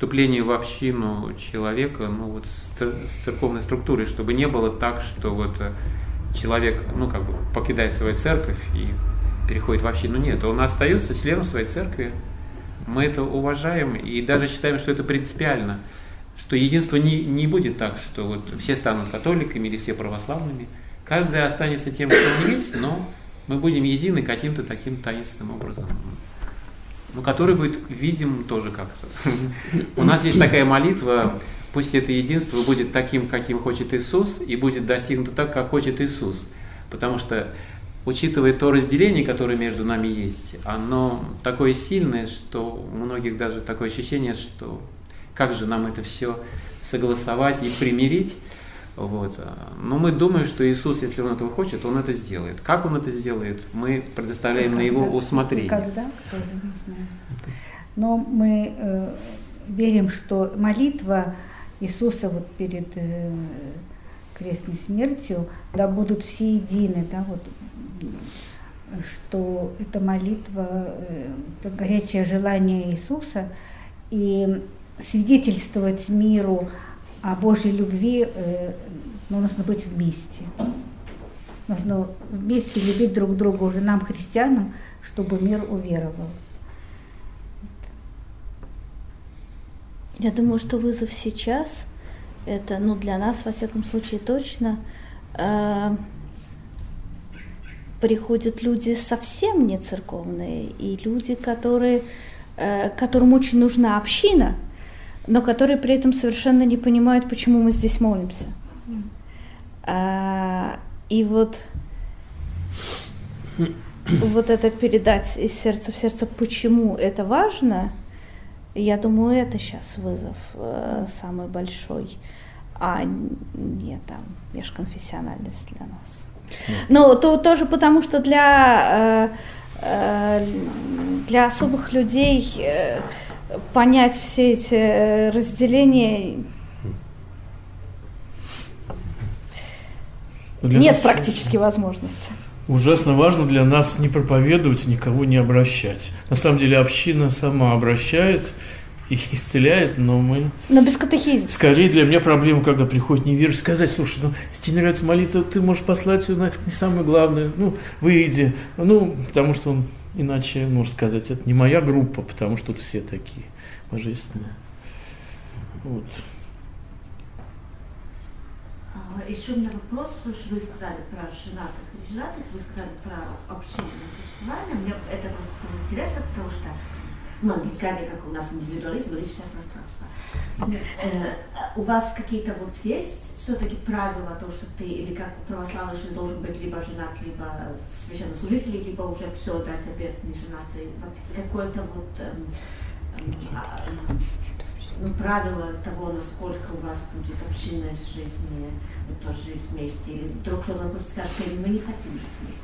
вступление в общину человека ну, вот, с, с церковной структурой, чтобы не было так, что вот э, человек ну, как бы покидает свою церковь и переходит в общину. Нет, он остается членом своей церкви. Мы это уважаем и даже считаем, что это принципиально что единство не, не будет так, что вот все станут католиками или все православными. Каждый останется тем, кто он есть, но мы будем едины каким-то таким таинственным образом. Ну, который будет видим тоже как-то. У нас есть такая молитва, пусть это единство будет таким, каким хочет Иисус, и будет достигнуто так, как хочет Иисус. Потому что, учитывая то разделение, которое между нами есть, оно такое сильное, что у многих даже такое ощущение, что как же нам это все согласовать и примирить. Вот. Но мы думаем, что Иисус, если Он этого хочет, Он это сделает. Как Он это сделает, мы предоставляем на Его усмотрение. Когда? Тоже не знаю. Но мы э, верим, что молитва Иисуса вот перед э, крестной смертью, да будут все едины, да, вот, что эта молитва, э, это горячее желание Иисуса, и свидетельствовать миру о Божьей любви, э, ну, нужно быть вместе. Нужно вместе любить друг друга уже нам, христианам, чтобы мир уверовал. Я думаю, что вызов сейчас, это, ну, для нас, во всяком случае, точно, э, приходят люди совсем не церковные, и люди, которые, э, которым очень нужна община – но которые при этом совершенно не понимают, почему мы здесь молимся. А, и вот вот это передать из сердца в сердце, почему это важно, я думаю, это сейчас вызов э, самый большой, а не там межконфессиональность для нас. Но то, тоже потому, что для, э, э, для особых людей э, понять все эти э, разделения для нет нас практически возможности. Ужасно важно для нас не проповедовать, никого не обращать. На самом деле община сама обращает и исцеляет, но мы... Но без катехизиса. Скорее для меня проблема, когда приходит неверующий, сказать, слушай, ну, если тебе нравится молитва, ты можешь послать ее нафиг, не самое главное, ну, выйди. Ну, потому что он Иначе, можно сказать, это не моя группа, потому что тут все такие божественные. Вот. А, еще у меня вопрос, потому что вы сказали про женатых и женатых, вы сказали про общение существование. Мне это просто интересно, потому что ну, не как у нас индивидуализм и личное пространство. Э, у вас какие-то вот есть все-таки правила, то, что ты или как православный, что должен быть либо женат, либо священнослужитель, либо уже все дать обед не женатый. Какое-то вот эм, эм, а, ну, правило того, насколько у вас будет общинность жизни, вот тоже жизнь вместе, или вдруг кто-то может сказать, мы не хотим жить вместе.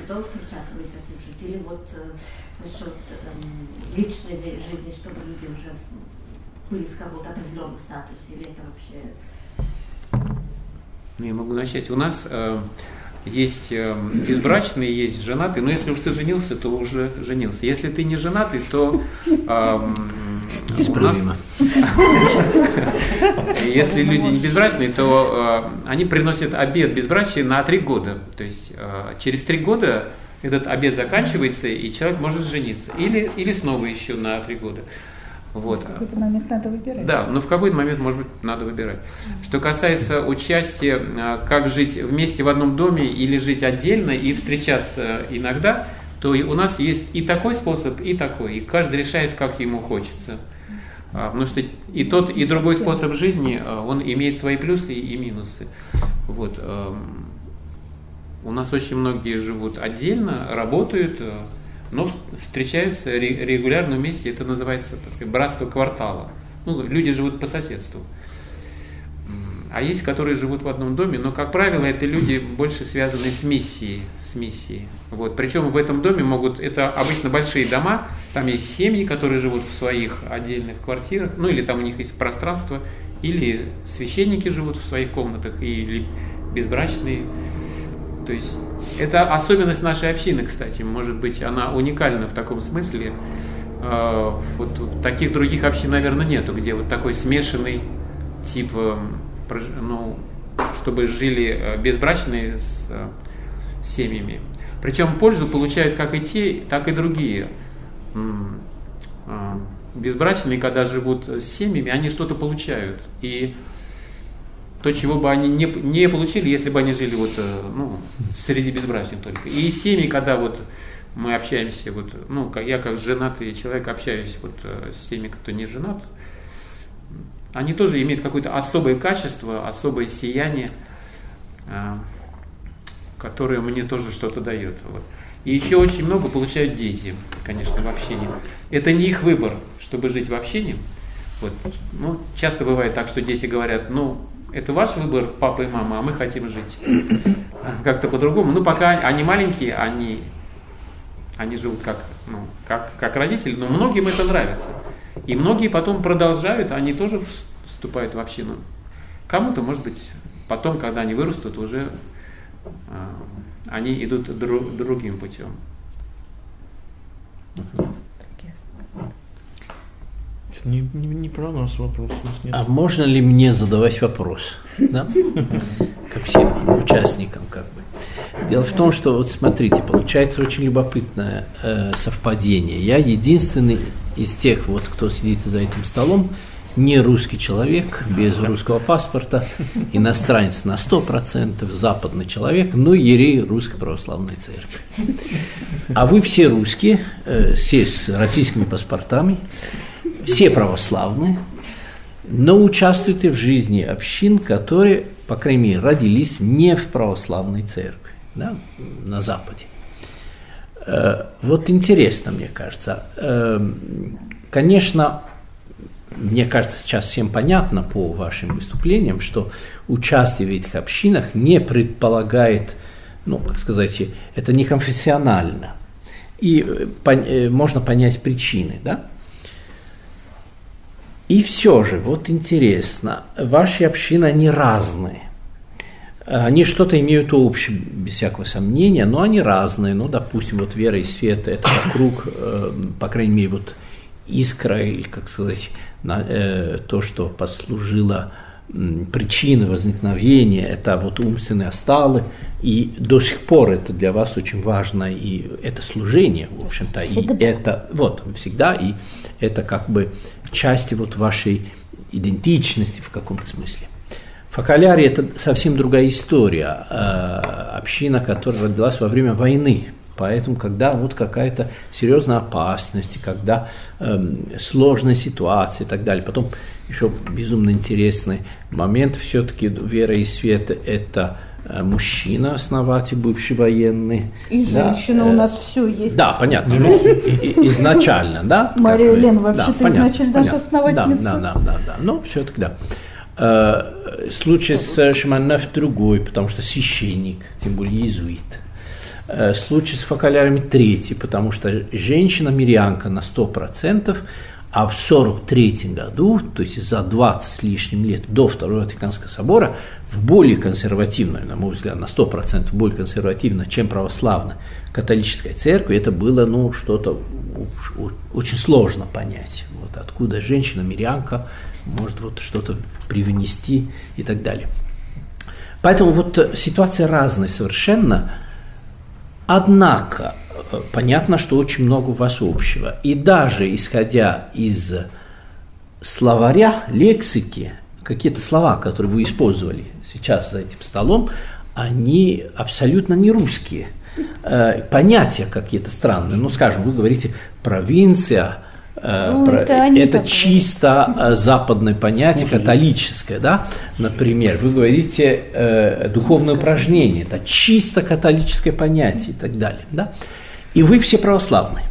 Готовы встречаться, мы не хотим жить. Или вот э, насчет э, личной жизни, чтобы люди уже были в каком-то определенном статусе, или это вообще... Ну, я могу начать. У нас э, есть э, безбрачные, есть женатые, но если уж ты женился, то уже женился. Если ты не женатый, то э, Исправимо. Если люди не безбрачные, то э, они приносят обед безбрачия на три года. То есть э, через три года этот обед заканчивается, и человек может жениться. Или, или снова еще на три года. Вот. В какой-то момент надо выбирать. Да, но в какой-то момент, может быть, надо выбирать. Что касается участия, э, как жить вместе в одном доме или жить отдельно и встречаться иногда, то у нас есть и такой способ, и такой. И каждый решает, как ему хочется. А, потому что и тот, и другой способ жизни, э, он имеет свои плюсы и минусы. Вот. У нас очень многие живут отдельно, работают, но встречаются регулярно вместе, это называется, так сказать, братство квартала. Ну, люди живут по соседству. А есть, которые живут в одном доме, но, как правило, это люди больше связанные с миссией. С миссией. Вот. Причем в этом доме могут, это обычно большие дома, там есть семьи, которые живут в своих отдельных квартирах, ну или там у них есть пространство, или священники живут в своих комнатах, или безбрачные. То есть это особенность нашей общины, кстати, может быть, она уникальна в таком смысле. А, вот таких других общин, наверное, нету, где вот такой смешанный тип эм, ну, чтобы жили э, безбрачные с э, семьями. Причем пользу получают как и те, так и другие. Безбрачные, когда живут с семьями, они что-то получают. И то, чего бы они не, не получили, если бы они жили вот, э, ну, среди безбрачных только. И семьи, когда вот мы общаемся, вот, ну, я как женатый человек общаюсь вот с теми, кто не женат, они тоже имеют какое-то особое качество, особое сияние, а, которое мне тоже что-то дает. Вот. И еще очень много получают дети, конечно, в общении. Это не их выбор, чтобы жить в общении. Вот. Ну, часто бывает так, что дети говорят, ну, это ваш выбор, папа и мама, а мы хотим жить как-то по-другому. Ну, пока они маленькие, они, они живут как, ну, как, как родители, но многим это нравится. И многие потом продолжают, они тоже вступают в общину. Кому-то, может быть, потом, когда они вырастут, уже э, они идут дру, другим путем. Не, не, не про нас вопрос. Нет. А можно ли мне задавать вопрос? Да? Ко всем участникам, как бы. Дело в том, что вот смотрите, получается очень любопытное э, совпадение. Я единственный из тех, вот, кто сидит за этим столом, не русский человек, без русского паспорта, иностранец на 100%, западный человек, но ерей Русской Православной Церкви. А вы все русские, э, все с российскими паспортами, все православные, но участвуете в жизни общин, которые, по крайней мере, родились не в православной церкви, да, на Западе. Э, вот интересно, мне кажется. Э, конечно, мне кажется, сейчас всем понятно по вашим выступлениям, что участие в этих общинах не предполагает, ну, как сказать, это не конфессионально. И э, можно понять причины, да? И все же, вот интересно, ваши общины, они разные. Они что-то имеют общее, без всякого сомнения, но они разные. Ну, допустим, вот вера и свет – это вокруг, э, по крайней мере, вот искра, или, как сказать, на, э, то, что послужило причиной возникновения, это вот умственные осталы, и до сих пор это для вас очень важно, и это служение, в общем-то, и это, вот, всегда, и это как бы части вот вашей идентичности в каком-то смысле. Факалярия – это совсем другая история, э, община, которая родилась во время войны, Поэтому, когда вот какая-то серьезная опасность, когда э, сложная ситуация и так далее, потом еще безумно интересный момент, все-таки вера и свет – это мужчина, основатель, бывший военный. И да, женщина э, у нас все есть. Да, понятно. Ну, изначально, да? Мария Елена вообще-то изначально даже основательница. Да, да, да, да. Но все-таки да. Э, случай с Шиманов другой, потому что священник, тем более иезуит. Э, случай с фокалярами третий, потому что женщина-мирянка на 100%, а в 43 году, то есть за 20 с лишним лет до Второго Ватиканского собора, в более консервативной, на мой взгляд, на 100% более консервативно, чем православная католическая церковь, это было ну, что-то очень сложно понять. Вот откуда женщина-мирянка может вот что-то привнести и так далее. Поэтому вот ситуация разная совершенно – Однако, понятно, что очень много у вас общего. И даже исходя из словаря, лексики, какие-то слова, которые вы использовали сейчас за этим столом, они абсолютно не русские. Э, понятия какие-то странные. Ну, скажем, вы говорите провинция, Э, ну, это, это чисто э, западное понятие, Слушай, католическое, да? Например, вы говорите э, духовное упражнение, это чисто католическое понятие и так далее, да? И вы все православные.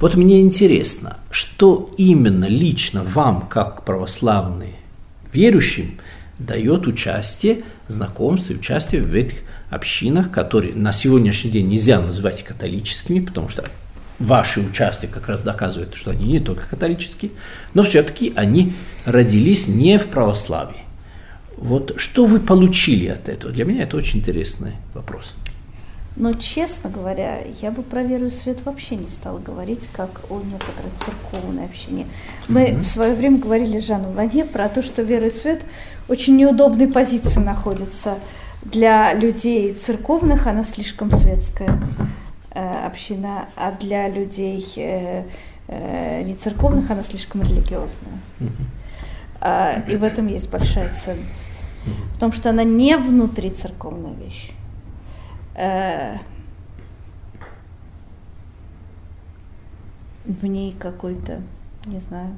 Вот мне интересно, что именно лично вам, как православные верующим, дает участие, знакомство и участие в этих общинах, которые на сегодняшний день нельзя называть католическими, потому что ваши участие как раз доказывает, что они не только католические, но все-таки они родились не в православии. Вот что вы получили от этого? Для меня это очень интересный вопрос. Но, честно говоря, я бы про веру и свет вообще не стала говорить, как о некоторой церковной общине. Мы mm-hmm. в свое время говорили с Жаном Ване про то, что вера и свет очень неудобной позиции находится для людей церковных, она слишком светская община, а для людей э, э, не церковных она слишком религиозная. Mm-hmm. и в этом есть большая ценность. Mm-hmm. Потому что она не внутри церковная вещь э, в ней какой-то, не знаю.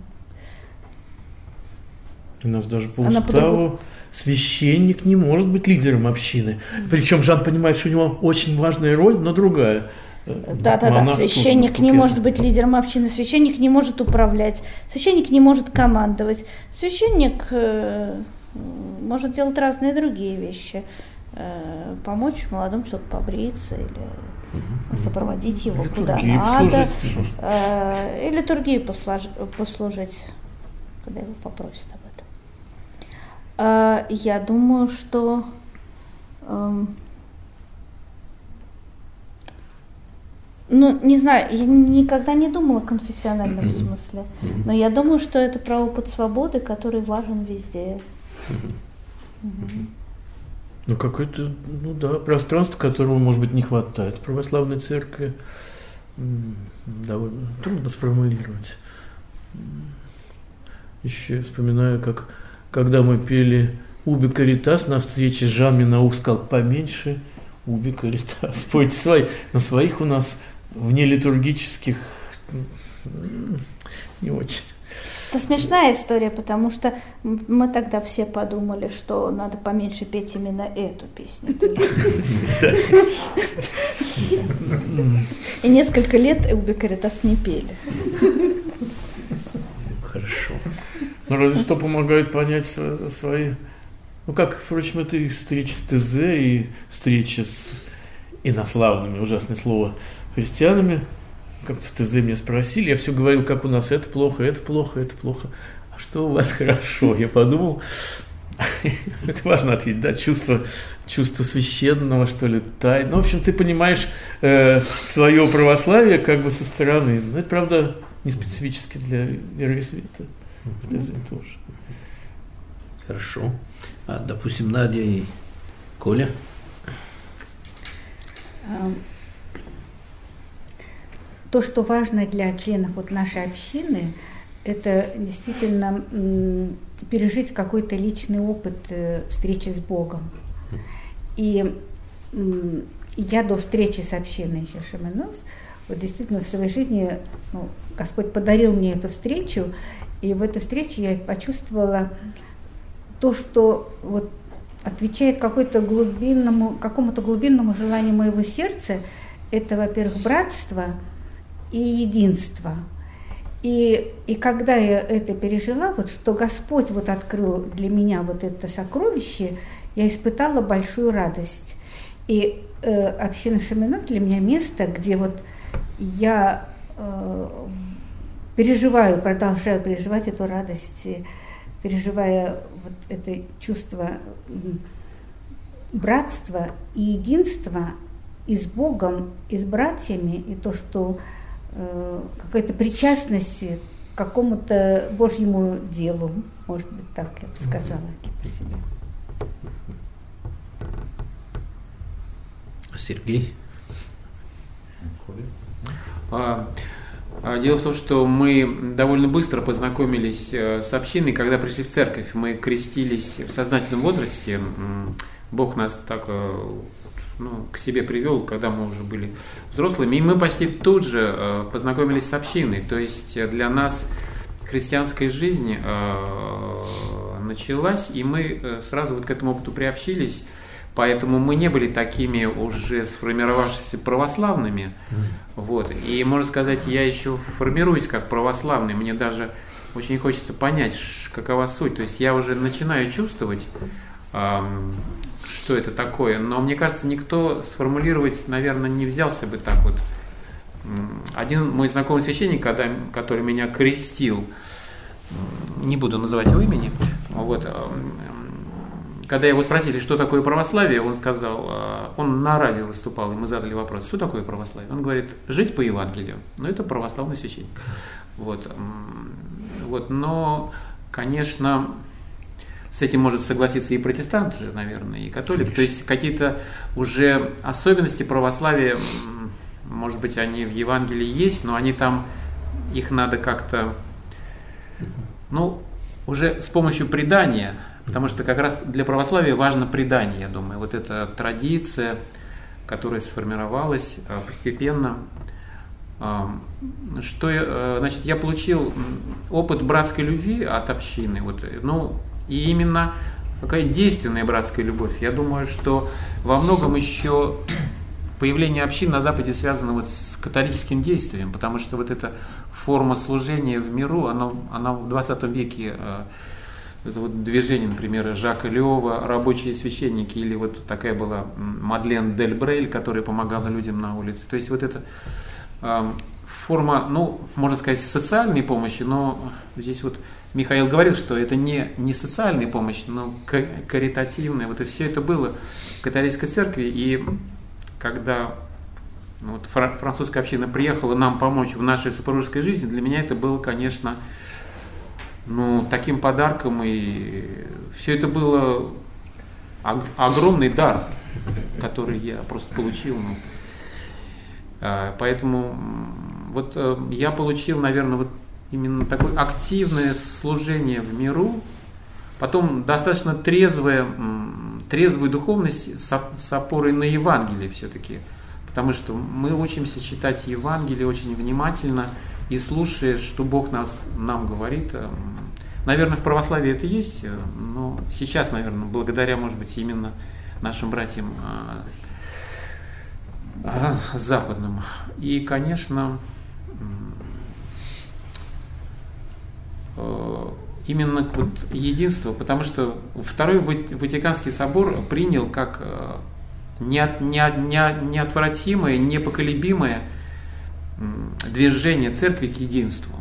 У нас даже по Она уставу священник не может быть лидером общины. Причем Жан понимает, что у него очень важная роль, но другая. Да, да, да. Священник не может быть лидером общины, священник не может управлять, священник не может командовать, священник э, может делать разные другие вещи. Э, помочь молодым, чтобы побриться или сопроводить его или куда надо, э, или литургии послуж, послужить, когда его попросят об этом. Я думаю, что ну, не знаю, я никогда не думала о конфессиональном смысле, но я думаю, что это про опыт свободы, который важен везде. Ну, какое-то, ну да, пространство, которого, может быть, не хватает в православной церкви. Довольно трудно сформулировать. Еще вспоминаю, как когда мы пели «Уби Каритас» на встрече, Жан Минаух сказал «поменьше Уби Каритас». Спойте свои. Но своих у нас вне литургических не очень. Это смешная история, потому что мы тогда все подумали, что надо поменьше петь именно эту песню. И несколько лет Каритас не пели. Хорошо. Ну, разве что помогает понять свои... Ну, как, впрочем, это и встреча с ТЗ, и встреча с инославными, ужасное слово, христианами, как-то в ТЗ меня спросили, я все говорил, как у нас это плохо, это плохо, это плохо. А что у вас хорошо? Я подумал, это важно ответить, да, чувство, чувство священного, что ли, тайны. Ну, в общем, ты понимаешь э, свое православие как бы со стороны. Но это, правда, не специфически для веры и света. В ТЗ тоже. Хорошо. А, допустим, Надя и Коля? То, что важно для членов вот нашей общины, это действительно пережить какой-то личный опыт э, встречи с Богом. И я до встречи с общиной еще Шаманов, вот действительно в своей жизни ну, Господь подарил мне эту встречу, и в этой встрече я почувствовала то, что вот отвечает какой-то глубинному, какому-то глубинному желанию моего сердца, это, во-первых, братство – и единство. И, и когда я это пережила, вот что Господь вот открыл для меня вот это сокровище, я испытала большую радость. И э, община Шаминов для меня место, где вот я э, переживаю, продолжаю переживать эту радость, переживая вот это чувство братства и единства и с Богом, и с братьями, и то, что Э, какая-то причастность к какому-то Божьему делу, может быть, так я бы сказала про себя. Сергей? А, а, дело в том, что мы довольно быстро познакомились э, с общиной, когда пришли в церковь. Мы крестились в сознательном возрасте. Бог нас так э, ну, к себе привел, когда мы уже были взрослыми. И мы почти тут же э, познакомились с общиной. То есть э, для нас христианская жизнь э, началась, и мы сразу вот к этому опыту приобщились. Поэтому мы не были такими уже сформировавшимися православными. Вот. И, можно сказать, я еще формируюсь как православный. Мне даже очень хочется понять, какова суть. То есть я уже начинаю чувствовать, что это такое. Но мне кажется, никто сформулировать, наверное, не взялся бы так вот. Один мой знакомый священник, когда, который меня крестил, не буду называть его имени, вот, когда его спросили, что такое православие, он сказал, а, он на радио выступал, и мы задали вопрос, что такое православие? Он говорит, жить по Евангелию. Ну, это православный священник. Вот, вот, но, конечно, с этим может согласиться и протестант, наверное, и католик. Конечно. То есть какие-то уже особенности православия, может быть, они в Евангелии есть, но они там, их надо как-то, ну, уже с помощью предания Потому что как раз для православия важно предание, я думаю. Вот эта традиция, которая сформировалась а, постепенно. Что, э, значит, я получил опыт братской любви от общины. Вот, ну, и именно такая действенная братская любовь. Я думаю, что во многом еще появление общин на Западе связано вот с католическим действием, потому что вот эта форма служения в миру, она, она в 20 веке э, это вот движение, например, Жака Леова, рабочие священники, или вот такая была Мадлен Дель Брейль, которая помогала людям на улице. То есть вот это э, форма, ну, можно сказать, социальной помощи, но здесь вот Михаил говорил, что это не, не социальная помощь, но каритативная. Вот и все это было в католической церкви. И когда ну, вот французская община приехала нам помочь в нашей супружеской жизни, для меня это было, конечно, ну, таким подарком, и все это было огромный дар, который я просто получил. Ну. А, поэтому вот э, я получил, наверное, вот именно такое активное служение в миру, потом достаточно трезвая, трезвую духовность с опорой на Евангелие все-таки, потому что мы учимся читать Евангелие очень внимательно и слушая, что Бог нас, нам говорит, Наверное, в православии это есть, э, но сейчас, наверное, благодаря, может быть, именно нашим братьям а, а, западным. И, конечно, именно вот единство, потому что Второй Ватиканский собор принял как э, неотвратимое, непоколебимое движение церкви к единству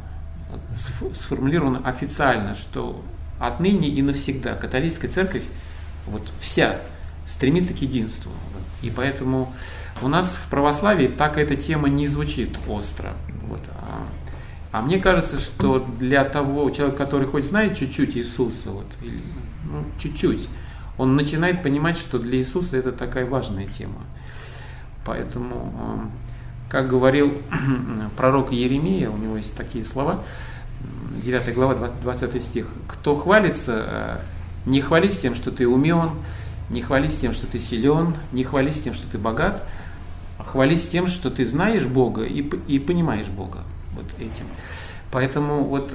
сформулировано официально, что отныне и навсегда католическая церковь, вот вся, стремится к единству. И поэтому у нас в православии так эта тема не звучит остро. Вот. А, а мне кажется, что для того человека, который хоть знает чуть-чуть Иисуса, вот, или, ну, чуть-чуть, он начинает понимать, что для Иисуса это такая важная тема. Поэтому, а, как говорил пророк Еремия, у него есть такие слова, 9 глава, 20 стих. Кто хвалится, э, не хвались тем, что ты умен, не хвались тем, что ты силен, не хвались тем, что ты богат, а хвались тем, что ты знаешь Бога и, и понимаешь Бога вот этим. Поэтому вот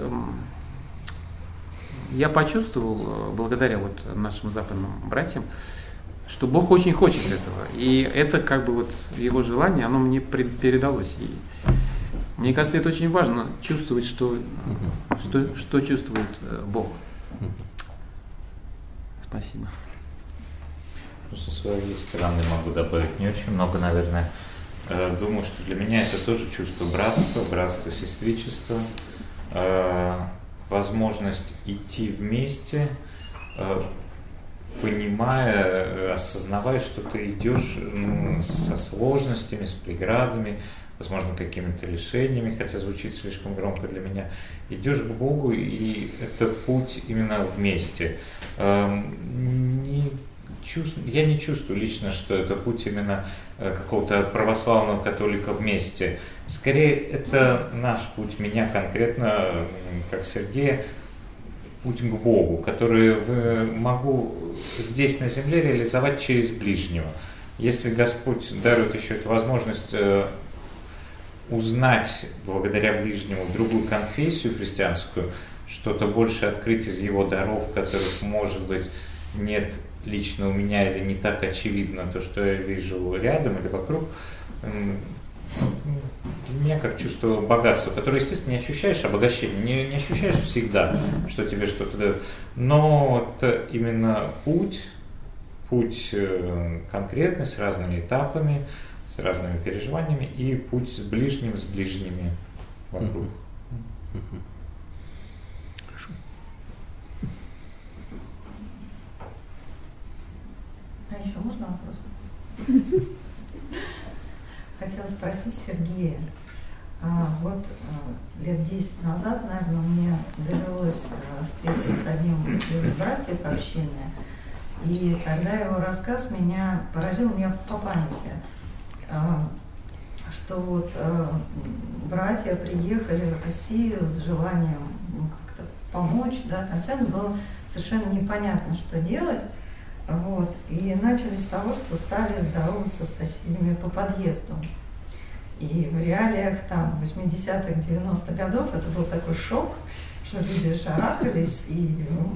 я почувствовал, э, благодаря вот нашим западным братьям, что Бог очень хочет этого. И это как бы вот его желание, оно мне передалось. И мне кажется, это очень важно, чувствовать, что, что, что чувствует э, Бог. Спасибо. Со своей стороны могу добавить не очень много, наверное. Э, думаю, что для меня это тоже чувство братства, братства, сестричества, э, возможность идти вместе, понимая, осознавая, что ты идешь ну, со сложностями, с преградами, возможно, какими-то лишениями, хотя звучит слишком громко для меня, идешь к Богу, и это путь именно вместе. Эм, чувствую, я не чувствую лично, что это путь именно э, какого-то православного католика вместе. Скорее, это наш путь, меня конкретно, как Сергея, путь к Богу, который могу здесь на земле реализовать через ближнего. Если Господь дарует еще эту возможность э, узнать благодаря ближнему другую конфессию христианскую, что-то больше открыть из его даров, которых, может быть, нет лично у меня или не так очевидно то, что я вижу рядом или вокруг, меня как чувство богатства, которое, естественно, не ощущаешь обогащение, не, не ощущаешь всегда, что тебе что-то дают. Но это именно путь, путь э, конкретный, с разными этапами, с разными переживаниями, и путь с ближним, с ближними вокруг. Хорошо. Еще можно вопрос? Хотела спросить Сергея. А, вот а, лет 10 назад, наверное, мне довелось а, встретиться с одним из братьев общины, и тогда его рассказ меня поразил меня по памяти, а, что вот а, братья приехали в Россию с желанием ну, как-то помочь, да, там все было совершенно непонятно, что делать. Вот. И начали с того, что стали здороваться с соседями по подъездам. И в реалиях там 80-х, 90-х годов это был такой шок, что люди шарахались, и ну,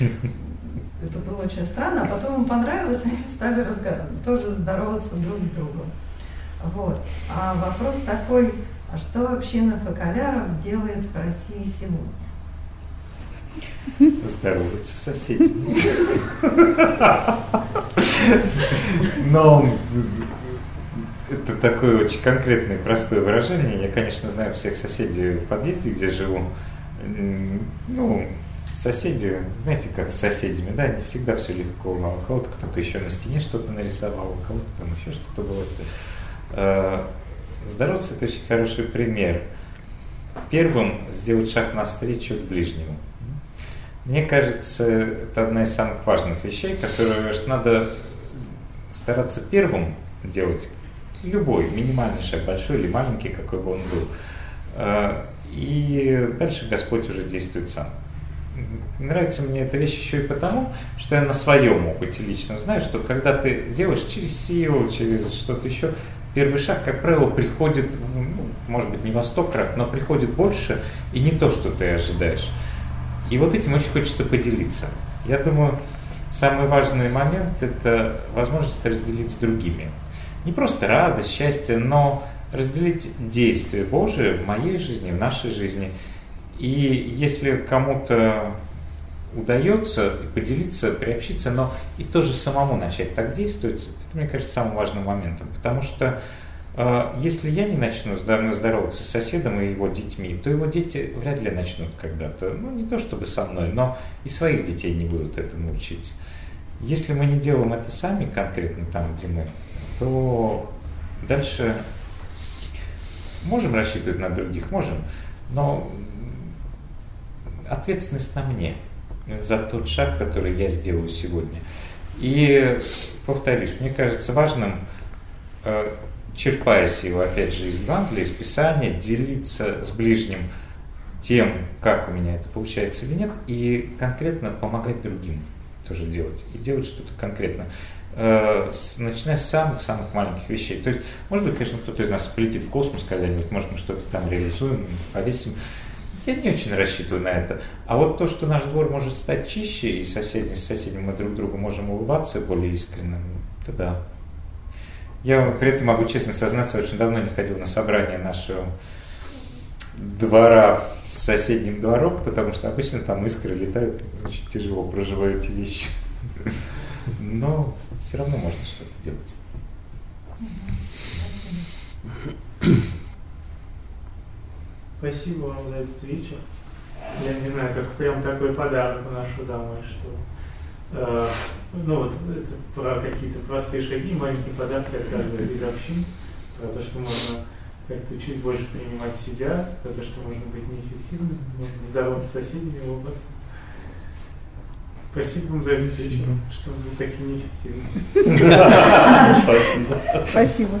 это было очень странно. А потом им понравилось, они стали тоже здороваться друг с другом. Вот. А вопрос такой, а что община фоколяров делает в России сегодня? Здороваться с соседями. Но это такое очень конкретное простое выражение. Я, конечно, знаю всех соседей в подъезде, где живу. Ну, соседи, знаете, как с соседями, да, не всегда все легко. Но у кого-то кто-то еще на стене что-то нарисовал, у кого-то там еще что-то было. А, здороваться – это очень хороший пример. Первым сделать шаг навстречу к ближнему. Мне кажется, это одна из самых важных вещей, которую надо стараться первым делать. Любой, минимальный шаг, большой или маленький, какой бы он был. А, и дальше Господь уже действует сам. Нравится мне эта вещь еще и потому, что я на своем опыте лично знаю, что когда ты делаешь через силу, через что-то еще, первый шаг, как правило, приходит, ну, может быть, не во сто крат, но приходит больше и не то, что ты ожидаешь. И вот этим очень хочется поделиться. Я думаю, самый важный момент – это возможность разделить с другими. Не просто радость, счастье, но разделить действия Божие в моей жизни, в нашей жизни. И если кому-то удается поделиться, приобщиться, но и тоже самому начать так действовать, это, мне кажется, самым важным моментом. Потому что если я не начну здороваться с соседом и его детьми, то его дети вряд ли начнут когда-то, ну не то чтобы со мной, но и своих детей не будут этому учить. Если мы не делаем это сами конкретно там, где мы, то дальше можем рассчитывать на других, можем, но ответственность на мне за тот шаг, который я сделаю сегодня. И повторюсь, мне кажется важным э, черпая силу, опять же, из Евангелия, из Писания, делиться с ближним тем, как у меня это получается или нет, и конкретно помогать другим тоже делать. И делать что-то конкретно. Э, начиная с самых-самых маленьких вещей. То есть, может быть, конечно, кто-то из нас полетит в космос когда-нибудь, может, мы что-то там реализуем, повесим. Я не очень рассчитываю на это. А вот то, что наш двор может стать чище, и соседи с соседями мы друг другу можем улыбаться более искренне, то да, я при этом могу честно сознаться, очень давно не ходил на собрание нашего двора с соседним двором, потому что обычно там искры летают, очень тяжело проживаю эти вещи. Но все равно можно что-то делать. Спасибо вам за этот вечер. Я не знаю, как прям такой подарок нашу домой, что ну вот это про какие-то простые шаги, маленькие подарки от каждого из общин, про то, что можно как-то чуть больше принимать себя, про то, что можно быть неэффективным, можно здороваться с соседями, улыбаться. Спасибо вам за вечер, что вы такие неэффективные. Спасибо.